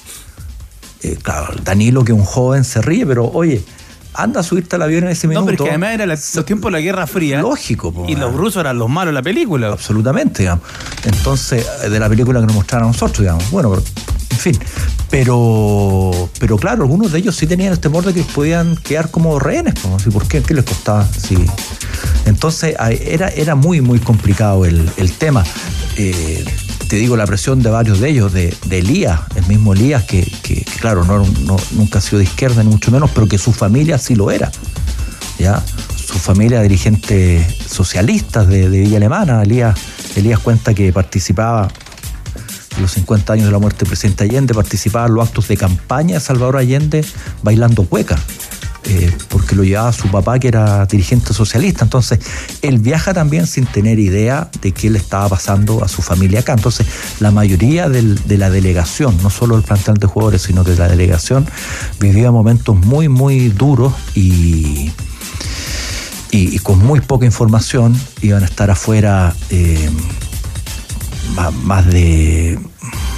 Eh, claro, Danilo, que un joven, se ríe, pero oye, anda a subirte al avión en ese No, minuto. pero es que además era los tiempos de la Guerra Fría. Lógico, po, Y los rusos eran los malos de la película. Absolutamente, digamos. Entonces, eh, de la película que nos mostraron a nosotros, digamos. Bueno, pero, fin. Pero, pero claro, algunos de ellos sí tenían el temor de que podían quedar como rehenes. Así, ¿Por qué? ¿Qué les costaba? Sí. Entonces, a- era, era muy, muy complicado el, tema. Eh, te digo, la presión de varios de ellos, de, Elías, el mismo Elías, que, que, que, claro, no, no- nunca ha sido de izquierda, ni mucho menos, pero que su familia sí lo era. ¿ya? Su familia, dirigentes socialistas de, de Villa Alemana. Elías, Elías cuenta que participaba los 50 años de la muerte del presidente Allende, participaba en los actos de campaña de Salvador Allende bailando cueca. eh, porque lo llevaba su papá que era dirigente socialista. Entonces, él viaja también sin tener idea de qué le estaba pasando a su familia acá. Entonces, la mayoría de la delegación, no solo el plantel de jugadores, sino que la delegación vivía momentos muy, muy duros y, y, y con muy poca información iban a estar afuera eh, ma- más de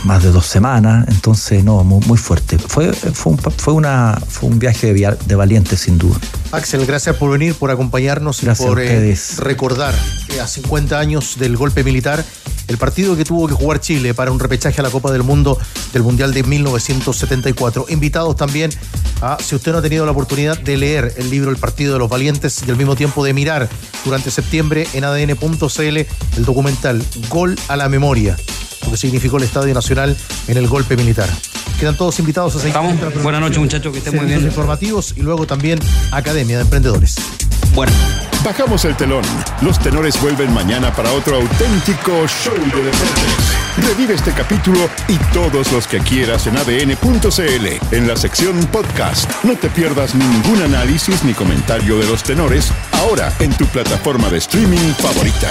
más de dos semanas, entonces no, muy, muy fuerte. Fue, fue, un, fue, una, fue un viaje de, de valientes sin duda. Axel, gracias por venir, por acompañarnos Gracias y por eh, recordar que a 50 años del golpe militar, el partido que tuvo que jugar Chile para un repechaje a la Copa del Mundo del Mundial de 1974. Invitados también a, si usted no ha tenido la oportunidad de leer el libro El Partido de los Valientes y al mismo tiempo de mirar durante septiembre en adn.cl el documental Gol a la Memoria, lo que significó el Estadio Nacional en el golpe militar. Quedan todos invitados a seguir. Estamos. Buenas noches, muchachos, que estén muy bien. informativos y luego también Academia de Emprendedores. Bueno. Bajamos el telón. Los tenores vuelven mañana para otro auténtico show de deportes. Revive este capítulo y todos los que quieras en adn.cl, en la sección podcast. No te pierdas ningún análisis ni comentario de los tenores, ahora en tu plataforma de streaming favorita.